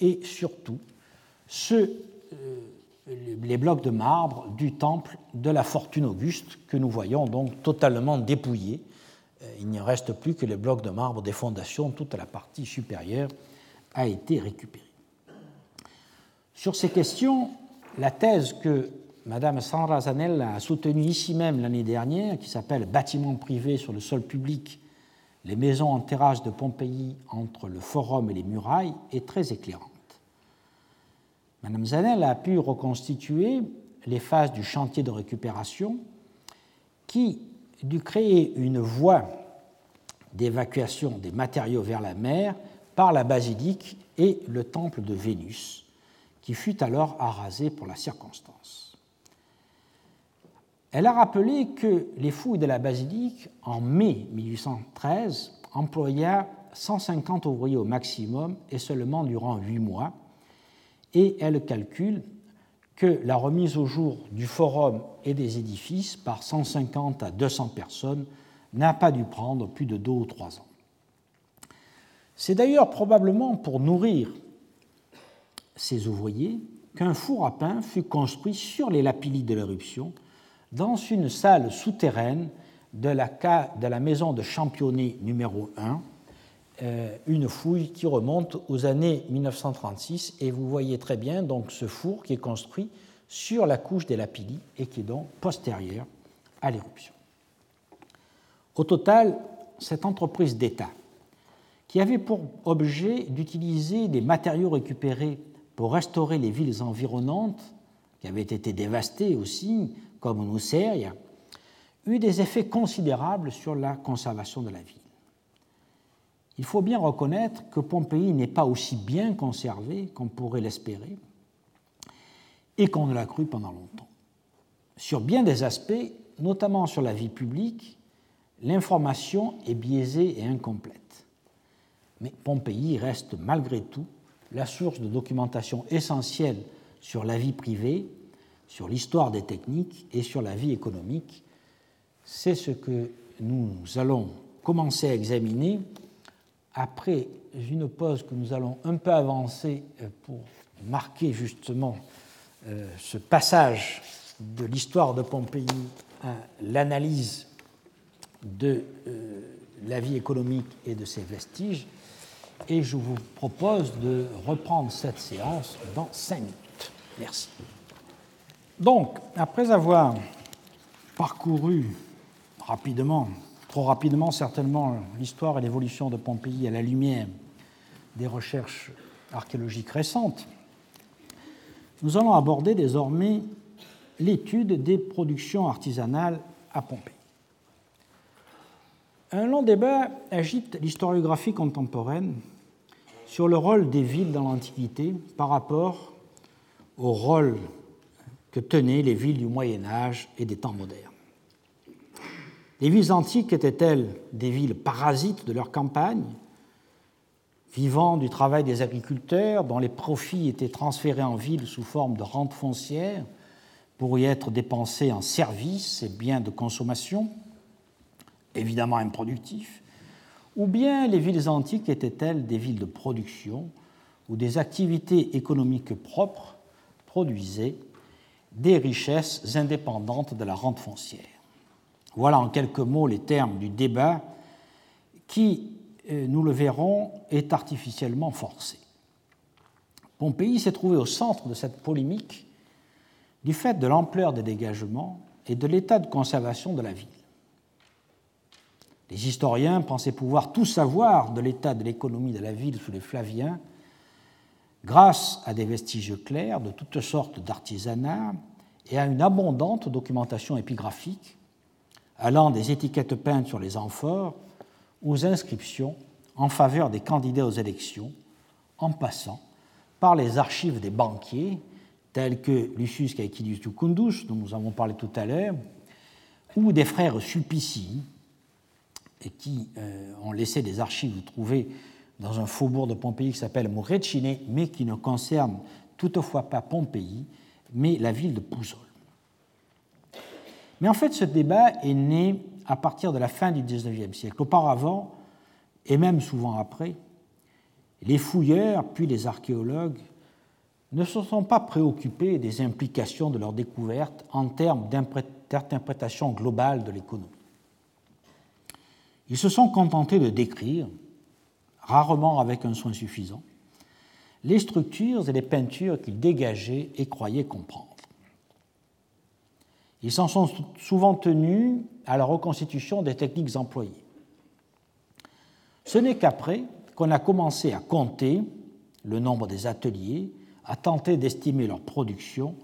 et surtout euh, les blocs de marbre du temple de la Fortune Auguste, que nous voyons donc totalement dépouillés. Euh, il ne reste plus que les blocs de marbre des fondations, toute la partie supérieure a été récupérée. Sur ces questions, la thèse que Mme Sandra Zanella a soutenue ici même l'année dernière, qui s'appelle Bâtiments privés sur le sol public, les maisons en terrasse de Pompéi entre le forum et les murailles, est très éclairante. Mme Zanella a pu reconstituer les phases du chantier de récupération qui dut créer une voie d'évacuation des matériaux vers la mer par la basilique et le temple de Vénus, qui fut alors arasé pour la circonstance. Elle a rappelé que les fouilles de la basilique, en mai 1813, employa 150 ouvriers au maximum et seulement durant huit mois, et elle calcule que la remise au jour du forum et des édifices par 150 à 200 personnes n'a pas dû prendre plus de deux ou trois ans. C'est d'ailleurs probablement pour nourrir ces ouvriers qu'un four à pain fut construit sur les lapillis de l'éruption dans une salle souterraine de la, maison de championnet numéro 1, euh, une fouille qui remonte aux années 1936 et vous voyez très bien donc ce four qui est construit sur la couche des lapillis et qui est donc postérieur à l'éruption. Au total, cette entreprise d'État, qui avait pour objet d'utiliser des matériaux récupérés pour restaurer les villes environnantes, qui avaient été dévastées aussi, comme Nuceria, eut des effets considérables sur la conservation de la ville. Il faut bien reconnaître que Pompéi n'est pas aussi bien conservé qu'on pourrait l'espérer et qu'on ne l'a cru pendant longtemps. Sur bien des aspects, notamment sur la vie publique, l'information est biaisée et incomplète. Mais Pompéi reste malgré tout la source de documentation essentielle sur la vie privée, sur l'histoire des techniques et sur la vie économique. C'est ce que nous allons commencer à examiner après une pause que nous allons un peu avancer euh, pour marquer justement euh, ce passage de l'histoire de Pompéi à l'analyse de euh, la vie économique et de ses vestiges. Et je vous propose de reprendre cette séance dans cinq minutes. Merci. Donc, après avoir parcouru rapidement, trop rapidement certainement, l'histoire et l'évolution de Pompéi à la lumière des recherches archéologiques récentes, nous allons aborder désormais l'étude des productions artisanales à Pompéi. Un long débat agite l'historiographie contemporaine sur le rôle des villes dans l'Antiquité par rapport au rôle tenaient les villes du Moyen Âge et des temps modernes. Les villes antiques étaient-elles des villes parasites de leur campagne, vivant du travail des agriculteurs, dont les profits étaient transférés en ville sous forme de rente foncière pour y être dépensés en services et biens de consommation, évidemment improductifs, ou bien les villes antiques étaient-elles des villes de production où des activités économiques propres produisaient des richesses indépendantes de la rente foncière. Voilà en quelques mots les termes du débat qui, euh, nous le verrons, est artificiellement forcé. Pompéi s'est trouvé au centre de cette polémique du fait de l'ampleur des dégagements et de l'état de conservation de la ville. Les historiens pensaient pouvoir tout savoir de l'état de l'économie de la ville sous les Flaviens grâce à des vestiges clairs de toutes sortes d'artisanat et à une abondante documentation épigraphique allant des étiquettes peintes sur les amphores aux inscriptions en faveur des candidats aux élections, en passant par les archives des banquiers tels que Lucius Caecilius Jucundus, dont nous avons parlé tout à l'heure, ou des frères Sulpici, qui euh, ont laissé des archives trouvées dans un faubourg de Pompéi qui s'appelle Murecine, mais qui ne concerne toutefois pas Pompéi, mais la ville de Pouzol. Mais en fait, ce débat est né à partir de la fin du XIXe siècle. Auparavant, et même souvent après, les fouilleurs, puis les archéologues, ne se sont pas préoccupés des implications de leurs découvertes en termes d'interprétation globale de l'économie. Ils se sont contentés de décrire, rarement avec un soin suffisant, les structures et les peintures qu'ils dégageaient et croyaient comprendre. Ils s'en sont souvent tenus à la reconstitution des techniques employées. Ce n'est qu'après qu'on a commencé à compter le nombre des ateliers, à tenter d'estimer leur production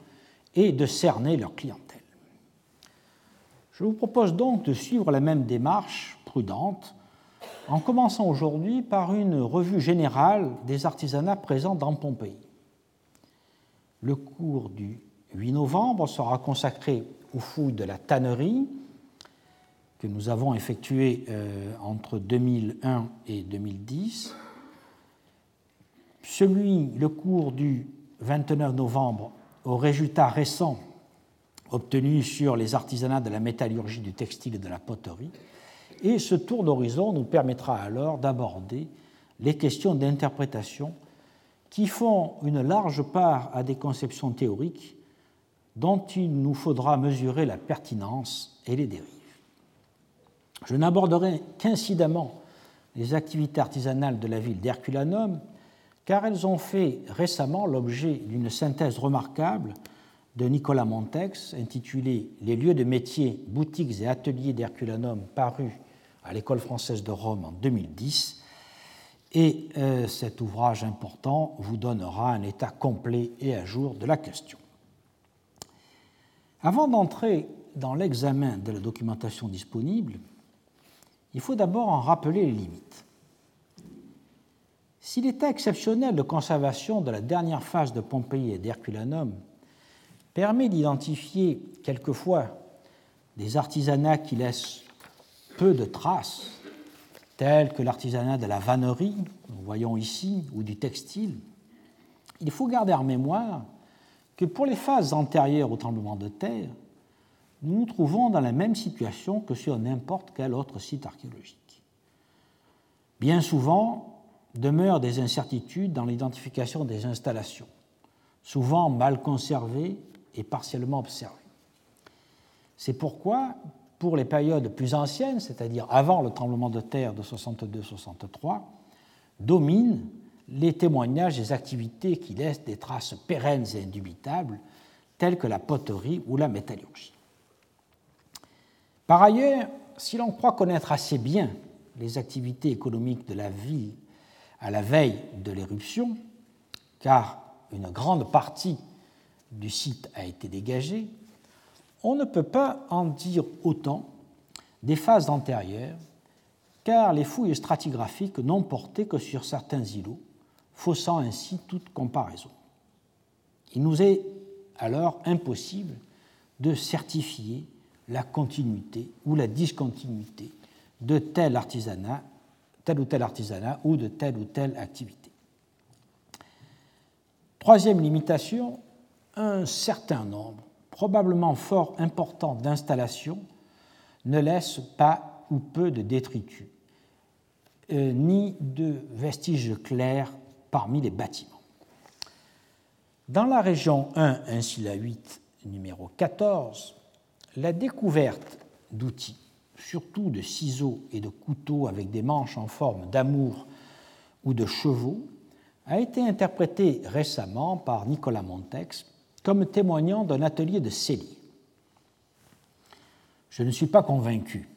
et de cerner leur clientèle. Je vous propose donc de suivre la même démarche prudente en commençant aujourd'hui par une revue générale des artisanats présents dans Pompéi. Le cours du 8 novembre sera consacré aux fouilles de la tannerie que nous avons effectuées euh, entre 2001 et 2010. Celui, le cours du 29 novembre, aux résultats récents obtenus sur les artisanats de la métallurgie, du textile et de la poterie. Et ce tour d'horizon nous permettra alors d'aborder les questions d'interprétation qui font une large part à des conceptions théoriques dont il nous faudra mesurer la pertinence et les dérives. Je n'aborderai qu'incidemment les activités artisanales de la ville d'Herculanum, car elles ont fait récemment l'objet d'une synthèse remarquable de Nicolas Montex intitulée Les lieux de métier, boutiques et ateliers d'Herculanum paru à l'École française de Rome en 2010. Et euh, cet ouvrage important vous donnera un état complet et à jour de la question. Avant d'entrer dans l'examen de la documentation disponible, il faut d'abord en rappeler les limites. Si l'état exceptionnel de conservation de la dernière phase de Pompéi et d'Herculanum permet d'identifier quelquefois des artisanats qui laissent peu de traces, tels que l'artisanat de la vannerie, nous voyons ici, ou du textile, il faut garder en mémoire que pour les phases antérieures au tremblement de terre, nous nous trouvons dans la même situation que sur n'importe quel autre site archéologique. Bien souvent, demeurent des incertitudes dans l'identification des installations, souvent mal conservées et partiellement observées. C'est pourquoi, pour les périodes plus anciennes, c'est-à-dire avant le tremblement de terre de 62-63, dominent les témoignages des activités qui laissent des traces pérennes et indubitables, telles que la poterie ou la métallurgie. Par ailleurs, si l'on croit connaître assez bien les activités économiques de la ville à la veille de l'éruption, car une grande partie du site a été dégagée, on ne peut pas en dire autant des phases antérieures, car les fouilles stratigraphiques n'ont porté que sur certains îlots, faussant ainsi toute comparaison. Il nous est alors impossible de certifier la continuité ou la discontinuité de tel artisanat, tel ou tel artisanat ou de telle ou telle activité. Troisième limitation, un certain nombre, probablement fort important, d'installations ne laissent pas ou peu de détritus, euh, ni de vestiges clairs parmi les bâtiments. Dans la région 1, ainsi la 8, numéro 14, la découverte d'outils, surtout de ciseaux et de couteaux avec des manches en forme d'amour ou de chevaux, a été interprétée récemment par Nicolas Montex comme témoignant d'un atelier de cellier. Je ne suis pas convaincu,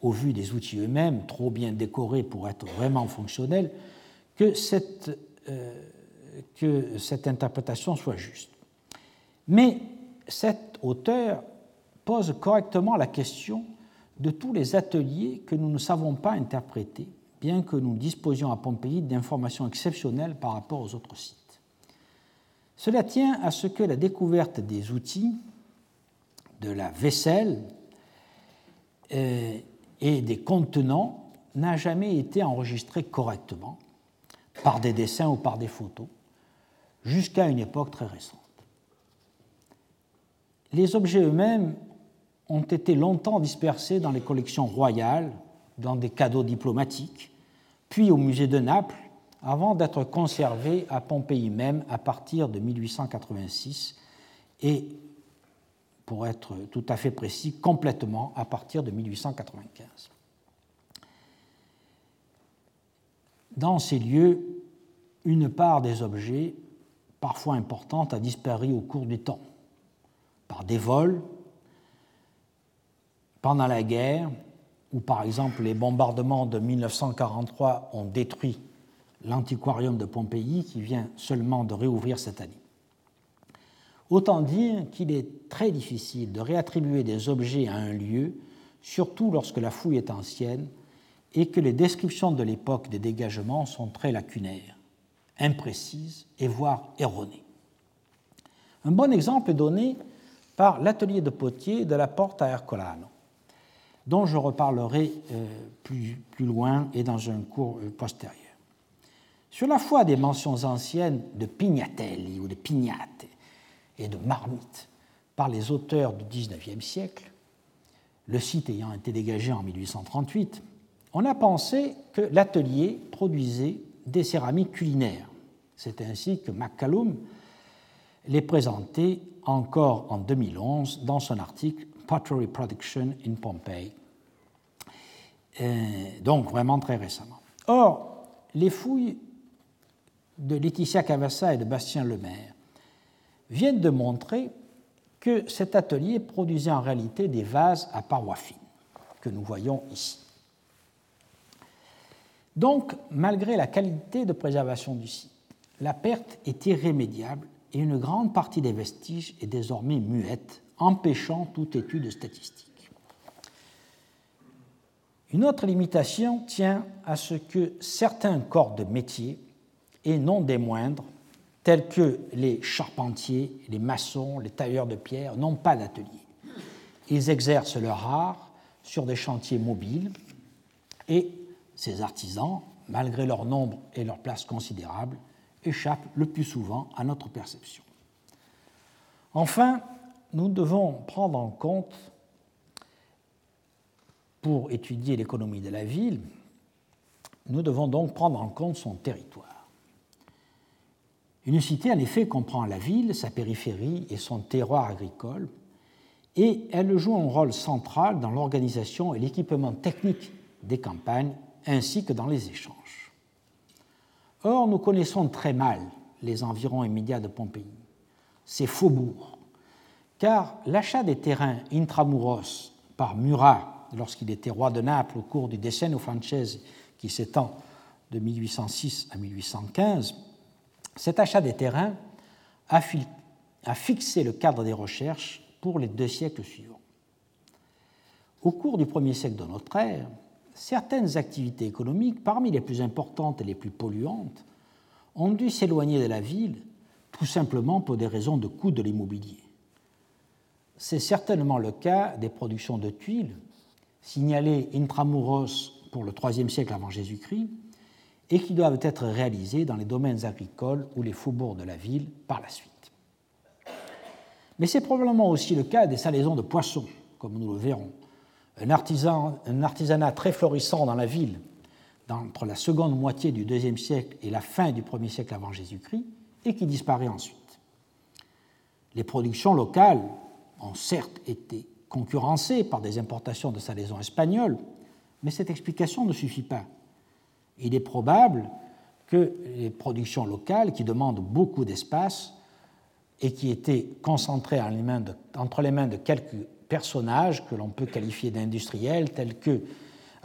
au vu des outils eux-mêmes, trop bien décorés pour être vraiment fonctionnels, euh, que cette interprétation soit juste. Mais cet auteur pose correctement la question de tous les ateliers que nous ne savons pas interpréter, bien que nous disposions à Pompéi d'informations exceptionnelles par rapport aux autres sites. Cela tient à ce que la découverte des outils, de la vaisselle euh, et des contenants n'a jamais été enregistrée correctement, par des dessins ou par des photos, jusqu'à une époque très récente. Les objets eux-mêmes ont été longtemps dispersés dans les collections royales, dans des cadeaux diplomatiques, puis au musée de Naples, avant d'être conservés à Pompéi même à partir de 1886 et, pour être tout à fait précis, complètement à partir de 1895. Dans ces lieux, une part des objets, parfois importante, a disparu au cours du temps, par des vols, pendant la guerre, où par exemple les bombardements de 1943 ont détruit l'antiquarium de Pompéi qui vient seulement de réouvrir cette année. Autant dire qu'il est très difficile de réattribuer des objets à un lieu, surtout lorsque la fouille est ancienne et que les descriptions de l'époque des dégagements sont très lacunaires, imprécises et voire erronées. Un bon exemple est donné par l'atelier de potier de la porte à Ercolano dont je reparlerai euh, plus, loin et dans un cours euh, postérieur. Sur la foi des mentions anciennes de pignatelli ou de pignate et de marmites par les auteurs du XIXe siècle, le site ayant été dégagé en 1838, on a pensé que l'atelier produisait des céramiques culinaires. C'est ainsi que McCallum les présentait encore en 2011 dans son article Pottery Production in Pompeii euh, donc vraiment très récemment. Or, les fouilles de Laetitia Cavassa et de Bastien Lemaire viennent de montrer que cet atelier produisait en réalité des vases à parois fines, que nous voyons ici. Donc, malgré la qualité de préservation du site, la perte est irrémédiable et une grande partie des vestiges est désormais muette, empêchant toute étude statistique. Une autre limitation tient à ce que certains corps de métier, et non des moindres, tels que les charpentiers, les maçons, les tailleurs de pierre, n'ont pas d'atelier. Ils exercent leur art sur des chantiers mobiles et ces artisans, malgré leur nombre et leur place considérable, échappent le plus souvent à notre perception. Enfin, nous devons prendre en compte, pour étudier l'économie de la ville, nous devons donc prendre en compte son territoire. Une cité, en effet, comprend la ville, sa périphérie et son terroir agricole, et elle joue un rôle central dans l'organisation et l'équipement technique des campagnes, ainsi que dans les échanges. Or, nous connaissons très mal les environs immédiats de Pompéi, ses faubourgs, car l'achat des terrains intramuros par Murat, lorsqu'il était roi de Naples au cours du Decennio Francese qui s'étend de 1806 à 1815, cet achat des terrains a, fixé le cadre des recherches pour les deux siècles suivants. Au cours du premier siècle de notre ère, certaines activités économiques, parmi les plus importantes et les plus polluantes, ont dû s'éloigner de la ville tout simplement pour des raisons de coût de l'immobilier. C'est certainement le cas des productions de tuiles, signalées intramuros pour le IIIe siècle avant Jésus-Christ, et qui doivent être réalisées dans les domaines agricoles ou les faubourgs de la ville par la suite. Mais c'est probablement aussi le cas des salaisons de poissons, comme nous le verrons. Un, artisan, un artisanat très florissant dans la ville entre la seconde moitié du IIe siècle et la fin du Ier siècle avant Jésus-Christ, et qui disparaît ensuite. Les productions locales ont certes été concurrencées par des importations de salaisons espagnoles, mais cette explication ne suffit pas. Il est probable que les productions locales, qui demandent beaucoup d'espace et qui étaient concentrées entre les mains de quelques personnages que l'on peut qualifier d'industriels, tels que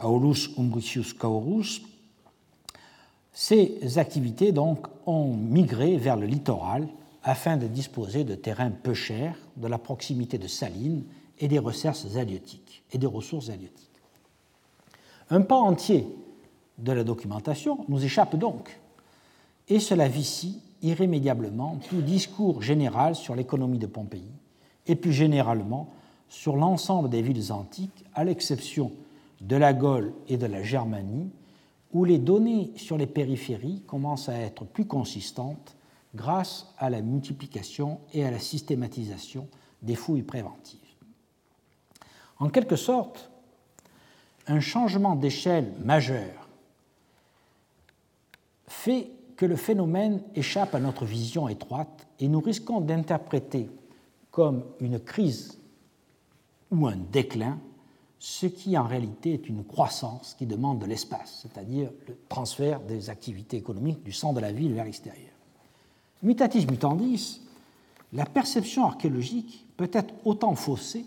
Aulus Umbricius Caurus, ces activités donc ont migré vers le littoral afin de disposer de terrains peu chers, de la proximité de salines et des ressources halieutiques. Et des ressources halieutiques. Un pan entier de la documentation nous échappe donc, et cela vicie irrémédiablement tout discours général sur l'économie de Pompéi, et plus généralement sur l'ensemble des villes antiques, à l'exception de la Gaule et de la Germanie, où les données sur les périphéries commencent à être plus consistantes grâce à la multiplication et à la systématisation des fouilles préventives. En quelque sorte, un changement d'échelle majeur fait que le phénomène échappe à notre vision étroite et nous risquons d'interpréter comme une crise ou un déclin ce qui en réalité est une croissance qui demande de l'espace, c'est-à-dire le transfert des activités économiques du centre de la ville vers l'extérieur. Mutatis mutandis, la perception archéologique peut être autant faussée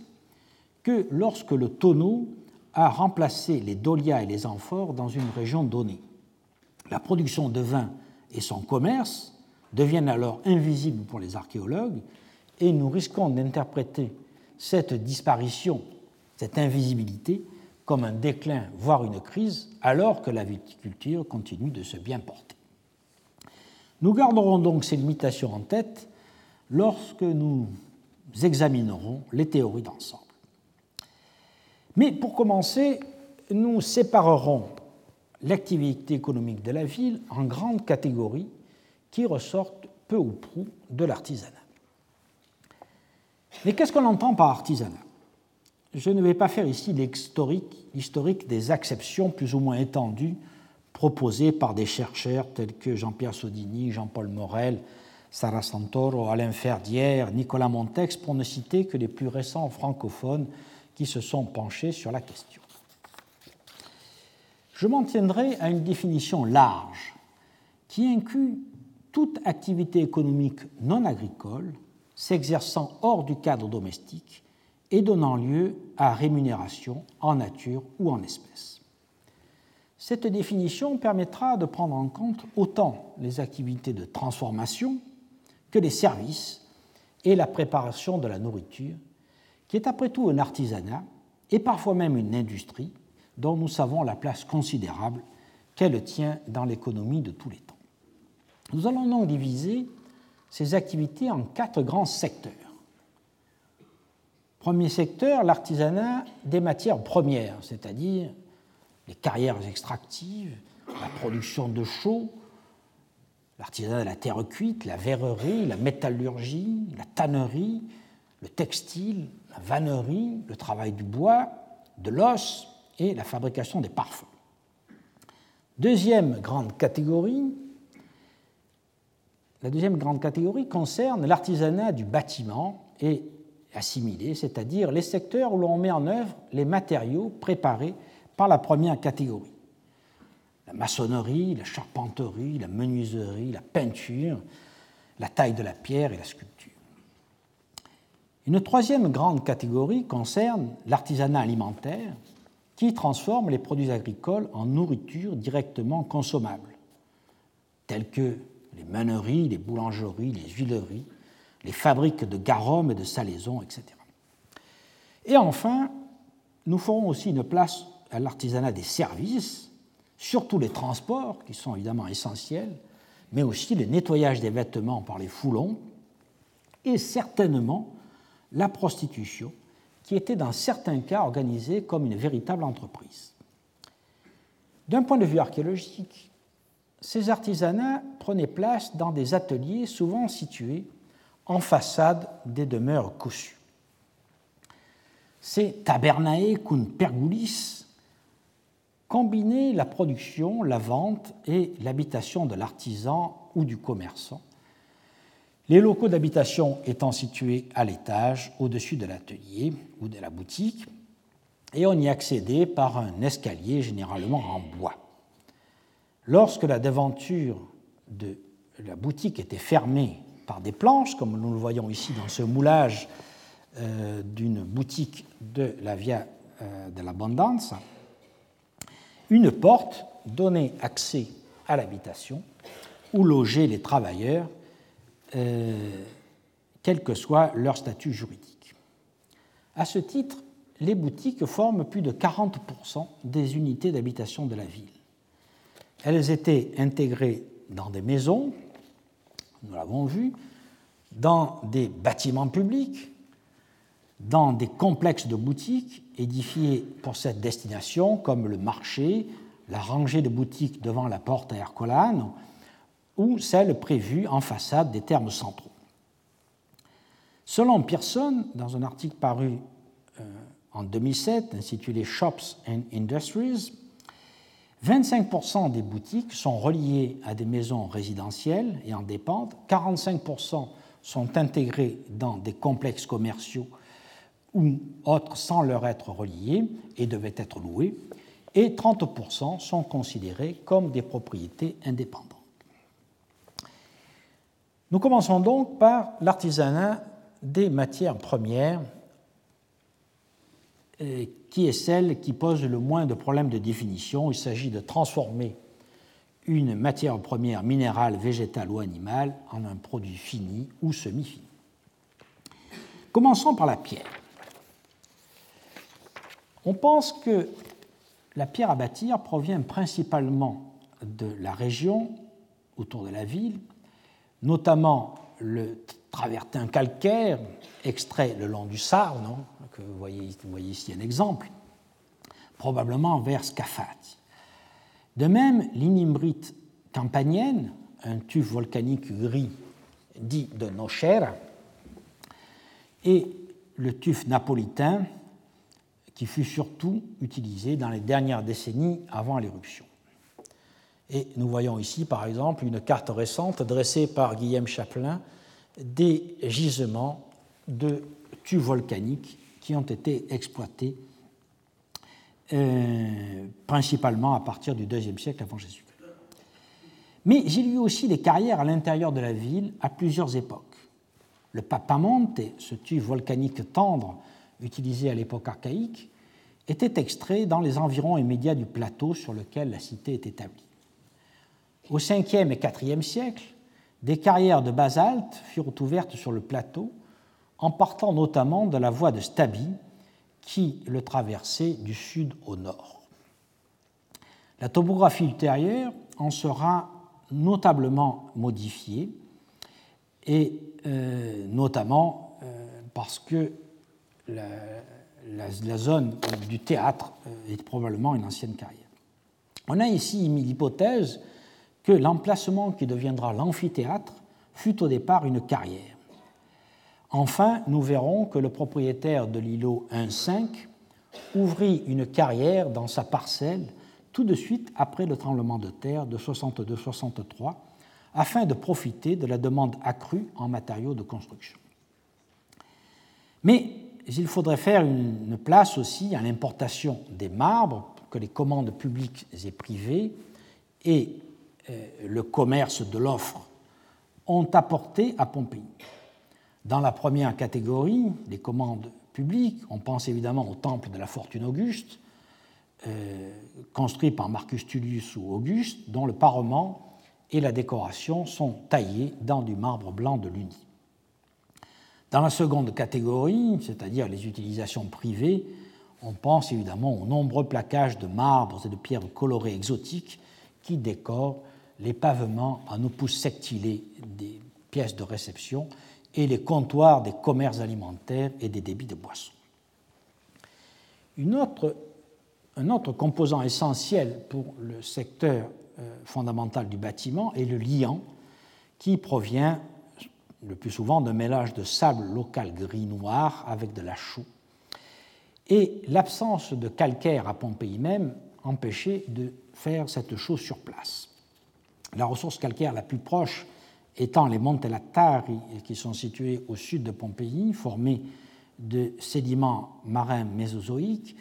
que lorsque le tonneau a remplacé les dolias et les amphores dans une région donnée. La production de vin et son commerce deviennent alors invisibles pour les archéologues et nous risquons d'interpréter cette disparition, cette invisibilité, comme un déclin, voire une crise, alors que la viticulture continue de se bien porter. Nous garderons donc ces limitations en tête lorsque nous examinerons les théories d'ensemble. Mais pour commencer, nous séparerons l'activité économique de la ville en grandes catégories qui ressortent peu ou prou de l'artisanat. Mais qu'est-ce qu'on entend par artisanat? Je ne vais pas faire ici l'historique des acceptions plus ou moins étendues proposées par des chercheurs tels que Jean-Pierre Sodini, Jean-Paul Morel, Sarah Santoro, Alain Ferdière, Nicolas Montex, pour ne citer que les plus récents francophones qui se sont penchés sur la question. Je m'en tiendrai à une définition large qui inclut toute activité économique non agricole s'exerçant hors du cadre domestique et donnant lieu à rémunération en nature ou en espèces. Cette définition permettra de prendre en compte autant les activités de transformation que les services et la préparation de la nourriture, qui est après tout un artisanat et parfois même une industrie dont nous savons la place considérable qu'elle tient dans l'économie de tous les temps. Nous allons donc diviser ces activités en quatre grands secteurs. Premier secteur, l'artisanat des matières premières, c'est-à-dire les carrières extractives, la production de chaux, l'artisanat de la terre cuite, la verrerie, la métallurgie, la tannerie, le textile, la vannerie, le travail du bois, de l'os et la fabrication des parfums. Deuxième grande catégorie, la deuxième grande catégorie concerne l'artisanat du bâtiment et assimilé, c'est-à-dire les secteurs où l'on met en œuvre les matériaux préparés par la première catégorie. La maçonnerie, la charpenterie, la menuiserie, la peinture, la taille de la pierre et la sculpture. Une troisième grande catégorie concerne l'artisanat alimentaire qui transforme les produits agricoles en nourriture directement consommable, tels que les meuneries, les boulangeries, les huileries, les fabriques de garum et de salaison, etc. Et enfin, nous ferons aussi une place à l'artisanat des services, surtout les transports, qui sont évidemment essentiels, mais aussi le nettoyage des vêtements par les foulons, et certainement la prostitution, qui était dans certains cas organisée comme une véritable entreprise. D'un point de vue archéologique, ces artisanats prenaient place dans des ateliers souvent situés en façade des demeures cossues. Ces tabernae cum pergulis combinaient la production, la vente et l'habitation de l'artisan ou du commerçant, les locaux d'habitation étant situés à l'étage, au-dessus de l'atelier ou de la boutique, et on y accédait par un escalier généralement en bois. Lorsque la devanture de la boutique était fermée par des planches, comme nous le voyons ici dans ce moulage euh, d'une boutique de la Via euh, de l'Abondance, une porte donnait accès à l'habitation où logeaient les travailleurs, quel que soit leur statut juridique. À ce titre, les boutiques forment plus de 40% des unités d'habitation de la ville. Elles étaient intégrées dans des maisons nous l'avons vu, dans des bâtiments publics, dans des complexes de boutiques édifiés pour cette destination, comme le marché, la rangée de boutiques devant la porte à Hercolane, ou celles prévues en façade des termes centraux. Selon Pearson, dans un article paru euh, en 2007 intitulé Shops and Industries, 25% des boutiques sont reliées à des maisons résidentielles et en dépendent, 45% sont intégrées dans des complexes commerciaux ou autres sans leur être reliés et devaient être loués, et 30% sont considérés comme des propriétés indépendantes. Nous commençons donc par l'artisanat des matières premières qui est celle qui pose le moins de problèmes de définition. Il s'agit de transformer une matière première minérale, végétale ou animale en un produit fini ou semi-fini. Commençons par la pierre. On pense que la pierre à bâtir provient principalement de la région autour de la ville, notamment le travertin calcaire extrait le long du Sarne, que vous voyez, ici un exemple, probablement vers Scafati. De même, l'inimbrite campanienne, un tuf volcanique gris dit de Nochera, et le tuf napolitain, qui fut surtout utilisé dans les dernières décennies avant l'éruption. Et nous voyons ici, par exemple, une carte récente dressée par Guillaume Chaplin des gisements de tufs volcaniques qui ont été exploités euh, principalement à partir du IIe siècle avant Jésus. Mais il y eut aussi des carrières à l'intérieur de la ville à plusieurs époques. Le papamonte, ce tube volcanique tendre utilisé à l'époque archaïque, était extrait dans les environs immédiats du plateau sur lequel la cité est établie. Au 5e et 4e siècle, des carrières de basalte furent ouvertes sur le plateau, en partant notamment de la voie de Stabi, qui le traversait du sud au nord. La topographie ultérieure en sera notablement modifiée, et euh, notamment euh, parce que la, zone du théâtre euh, est probablement une ancienne carrière. On a ici mis l'hypothèse l'emplacement qui deviendra l'amphithéâtre fut au départ une carrière. Enfin, nous verrons que le propriétaire de l'îlot 1.5 ouvrit une carrière dans sa parcelle tout de suite après le tremblement de terre de 62-63 afin de profiter de la demande accrue en matériaux de construction. Mais il faudrait faire une place aussi à l'importation des marbres que les commandes publiques et privées et le commerce de l'offre ont apporté à Pompéi. Dans la première catégorie, les commandes publiques, on pense évidemment au temple de la fortune Auguste, euh, construit par Marcus Tullius ou Auguste, dont le parement et la décoration sont taillés dans du marbre blanc de l'Uni. Dans la seconde catégorie, c'est-à-dire les utilisations privées, on pense évidemment aux nombreux plaquages de marbres et de pierres colorées exotiques qui décorent les pavements en opus sectilés des pièces de réception et les comptoirs des commerces alimentaires et des débits de boissons. Un autre composant essentiel pour le secteur euh, fondamental du bâtiment est le liant, qui provient le plus souvent d'un mélange de sable local gris-noir avec de la chaux. Et l'absence de calcaire à Pompéi même empêchait de faire cette chaux sur place. La ressource calcaire la plus proche étant les Monte Lattari, qui sont situés au sud de Pompéi, formés de sédiments marins mésozoïques,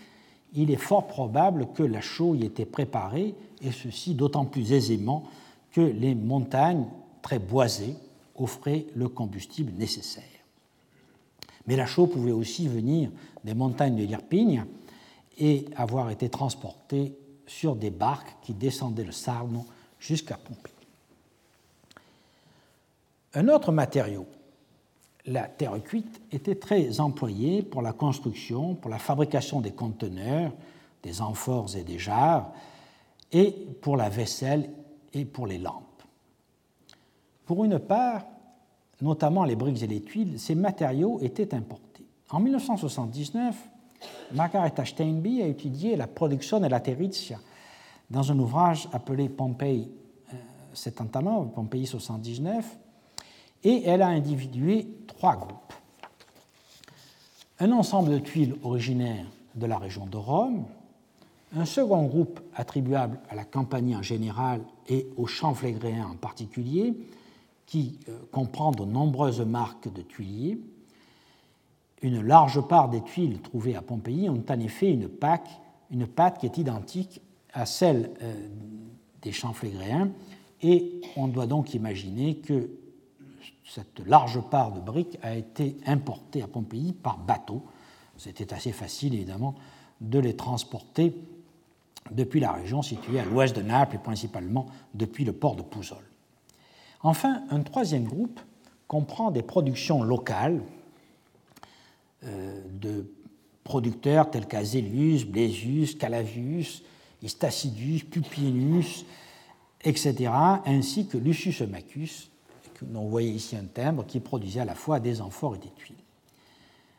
il est fort probable que la chaux y était préparée, et ceci d'autant plus aisément que les montagnes très boisées offraient le combustible nécessaire. Mais la chaux pouvait aussi venir des montagnes de l'Irpigne et avoir été transportée sur des barques qui descendaient le Sarno jusqu'à Pompéi. Un autre matériau, la terre cuite, était très employé pour la construction, pour la fabrication des conteneurs, des amphores et des jarres, et pour la vaisselle et pour les lampes. Pour une part, notamment les briques et les tuiles, ces matériaux étaient importés. En 1979, Margaretha Steinby a étudié la production de la territia dans un ouvrage appelé Pompei 79, euh, Pompéi 79, et elle a individué trois groupes. Un ensemble de tuiles originaires de la région de Rome, un second groupe attribuable à la Campanie en général et aux champs flégréens en particulier, qui euh, comprend de nombreuses marques de tuiliers. Une large part des tuiles trouvées à Pompéi ont en effet une, une pâte qui est identique à celle euh, des champs flégréens, et on doit donc imaginer que cette large part de briques a été importée à Pompéi par bateau. C'était assez facile, évidemment, de les transporter depuis la région située à l'ouest de Naples et principalement depuis le port de Pouzol. Enfin, un troisième groupe comprend des productions locales euh, de producteurs tels qu'Azelius, Blésius, Calavius, Istacidus, Pupinus, etc., ainsi que Lucius Maccus, dont vous voyez ici un timbre, qui produisait à la fois des amphores et des tuiles.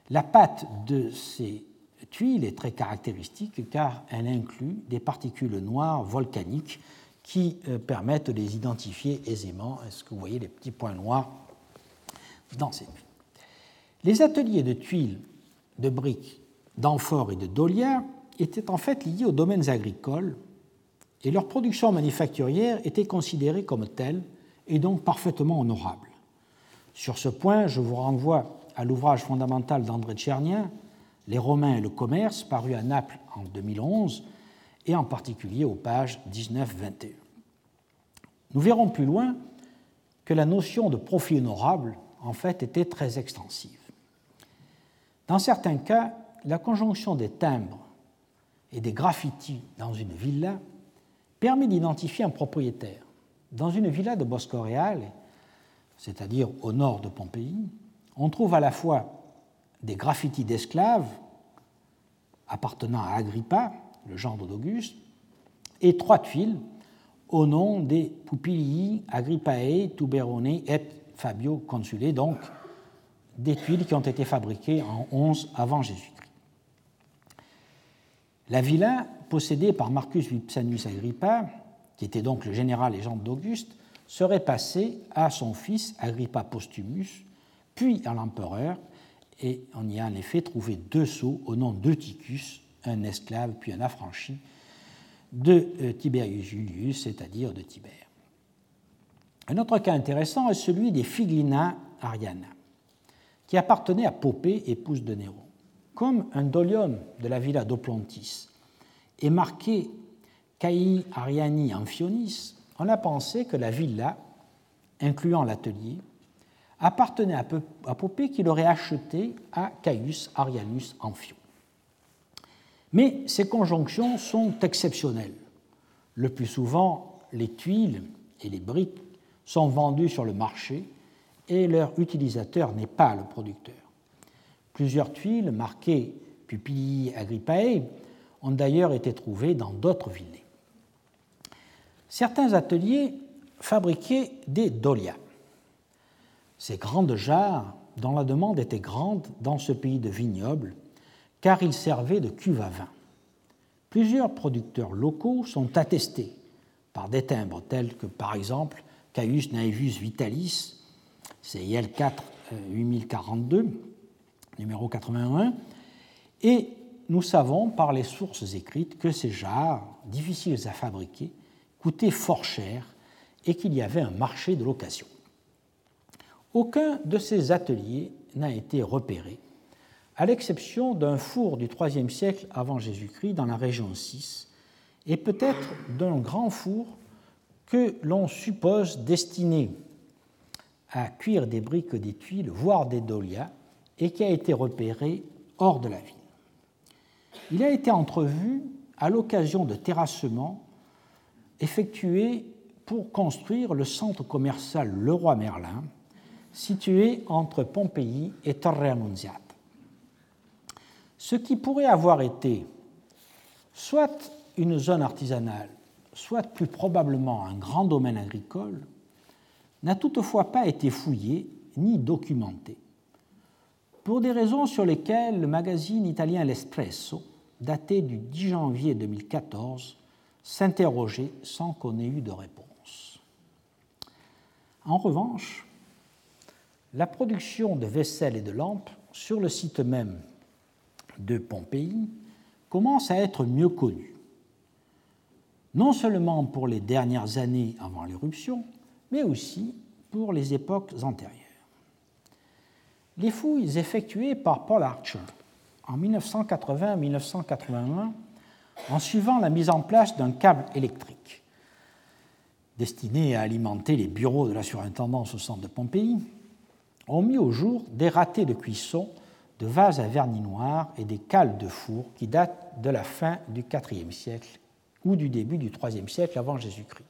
La pâte de ces tuiles est très caractéristique car elle inclut des particules noires volcaniques qui euh, permettent de les identifier aisément. Est-ce que vous voyez les petits points noirs dans ces tuiles? Les ateliers de tuiles, de briques, d'amphores et de dolières étaient en fait liés aux domaines agricoles et leur production manufacturière était considérée comme telle et donc parfaitement honorable. Sur ce point, je vous renvoie à l'ouvrage fondamental d'André Tchernien, Les Romains et le commerce, paru à Naples en 2011, et en particulier aux pages 19-21. Nous verrons plus loin que la notion de profit honorable, en fait, était très extensive. Dans certains cas, la conjonction des timbres et des graffitis dans une villa permet d'identifier un propriétaire. Dans une villa de Boscoréal, c'est-à-dire au nord de Pompéi, on trouve à la fois des graffitis d'esclaves appartenant à Agrippa, le gendre d'Auguste, et trois tuiles au nom des Pupilii Agrippae Tuberone et Fabio Consule, donc des tuiles qui ont été fabriquées en 11 avant Jésus-Christ. La villa, possédée par Marcus Vipsanius Agrippa, qui était donc le général et gendre d'Auguste, serait passé à son fils Agrippa Postumus, puis à l'empereur, et on y a en effet trouvé deux sceaux au nom d'Eutychus, un esclave puis un affranchi, de euh, Tiberius Julius, c'est-à-dire de Tibère. Un autre cas intéressant est celui des Figlina Ariana, qui appartenait à Popée, épouse de Néron. Comme un dolium de la villa d'Oplontis est marqué Caï Ariani Amphionis, on a pensé que la villa, incluant l'atelier, appartenait à Popée qui l'aurait acheté à Caius Arianus Amphion. Mais ces conjonctions sont exceptionnelles. Le plus souvent, les tuiles et les briques sont vendues sur le marché et leur utilisateur n'est pas le producteur. Plusieurs tuiles marquées Pupilli Agrippae ont d'ailleurs été trouvées dans d'autres villes. Certains ateliers fabriquaient des dolias, ces grandes jarres dont la demande était grande dans ce pays de vignobles car il servait de cuve à vin. Plusieurs producteurs locaux sont attestés par des timbres tels que par exemple Caius Naevus Vitalis, CIL 4 8042, numéro 81, et nous savons par les sources écrites que ces jarres, difficiles à fabriquer, coûtaient fort cher et qu'il y avait un marché de location. Aucun de ces ateliers n'a été repéré à l'exception d'un four du IIIe siècle avant Jésus-Christ dans la région 6, et peut-être d'un grand four que l'on suppose destiné à cuire des briques, des tuiles, voire des dolias, et qui a été repéré hors de la ville. Il a été entrevu à l'occasion de terrassements effectués pour construire le centre commercial Leroy Merlin, situé entre Pompéi et Torre Annunziata ce qui pourrait avoir été soit une zone artisanale, soit plus probablement un grand domaine agricole, n'a toutefois pas été fouillé ni documenté, pour des raisons sur lesquelles le magazine italien L'Espresso, daté du 10 janvier 2014, s'interrogeait sans qu'on ait eu de réponse. En revanche, la production de vaisselle et de lampes sur le site même de Pompéi commence à être mieux connu, non seulement pour les dernières années avant l'éruption, mais aussi pour les époques antérieures. Les fouilles effectuées par Paul Archer en 1980-1981, en suivant la mise en place d'un câble électrique destiné à alimenter les bureaux de la surintendance au centre de Pompéi, ont mis au jour des ratés de cuisson de vases à vernis noir et des cales de four qui datent de la fin du IVe siècle ou du début du IIIe siècle avant Jésus-Christ.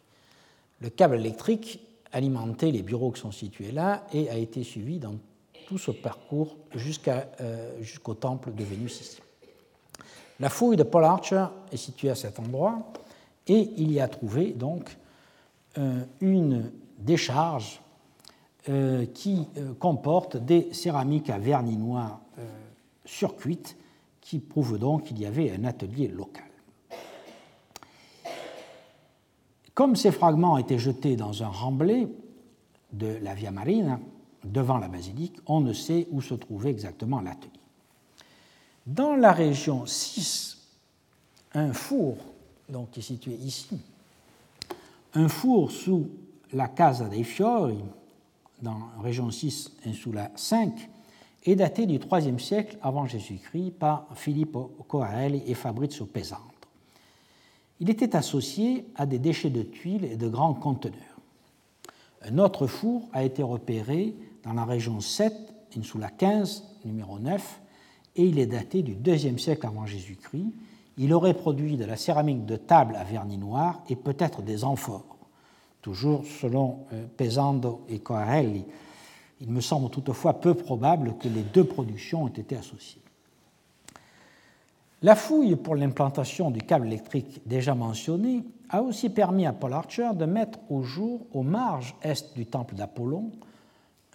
Le câble électrique alimentait les bureaux qui sont situés là et a été suivi dans tout ce parcours euh, jusqu'au temple de Vénus ici. La fouille de Paul Archer est située à cet endroit et il y a trouvé donc euh, une décharge euh, qui comporte des céramiques à vernis noir surcuite qui prouve donc qu'il y avait un atelier local. Comme ces fragments étaient jetés dans un remblai de la Via Marina, devant la basilique, on ne sait où se trouvait exactement l'atelier. Dans la région 6, un four, donc qui est situé ici, un four sous la Casa dei Fiori, dans la région 6 et sous la 5, est daté du IIIe siècle avant Jésus-Christ par Filippo Coarelli et Fabrizio Pesandro. Il était associé à des déchets de tuiles et de grands conteneurs. Un autre four a été repéré dans la région 7, sous la 15, numéro 9, et il est daté du IIe siècle avant Jésus-Christ. Il aurait produit de la céramique de table à vernis noir et peut-être des amphores. Toujours selon euh, Pesando et Coarelli, il me semble toutefois peu probable que les deux productions aient été associées. La fouille pour l'implantation du câble électrique déjà mentionné a aussi permis à Paul Archer de mettre au jour, aux marges est du temple d'Apollon,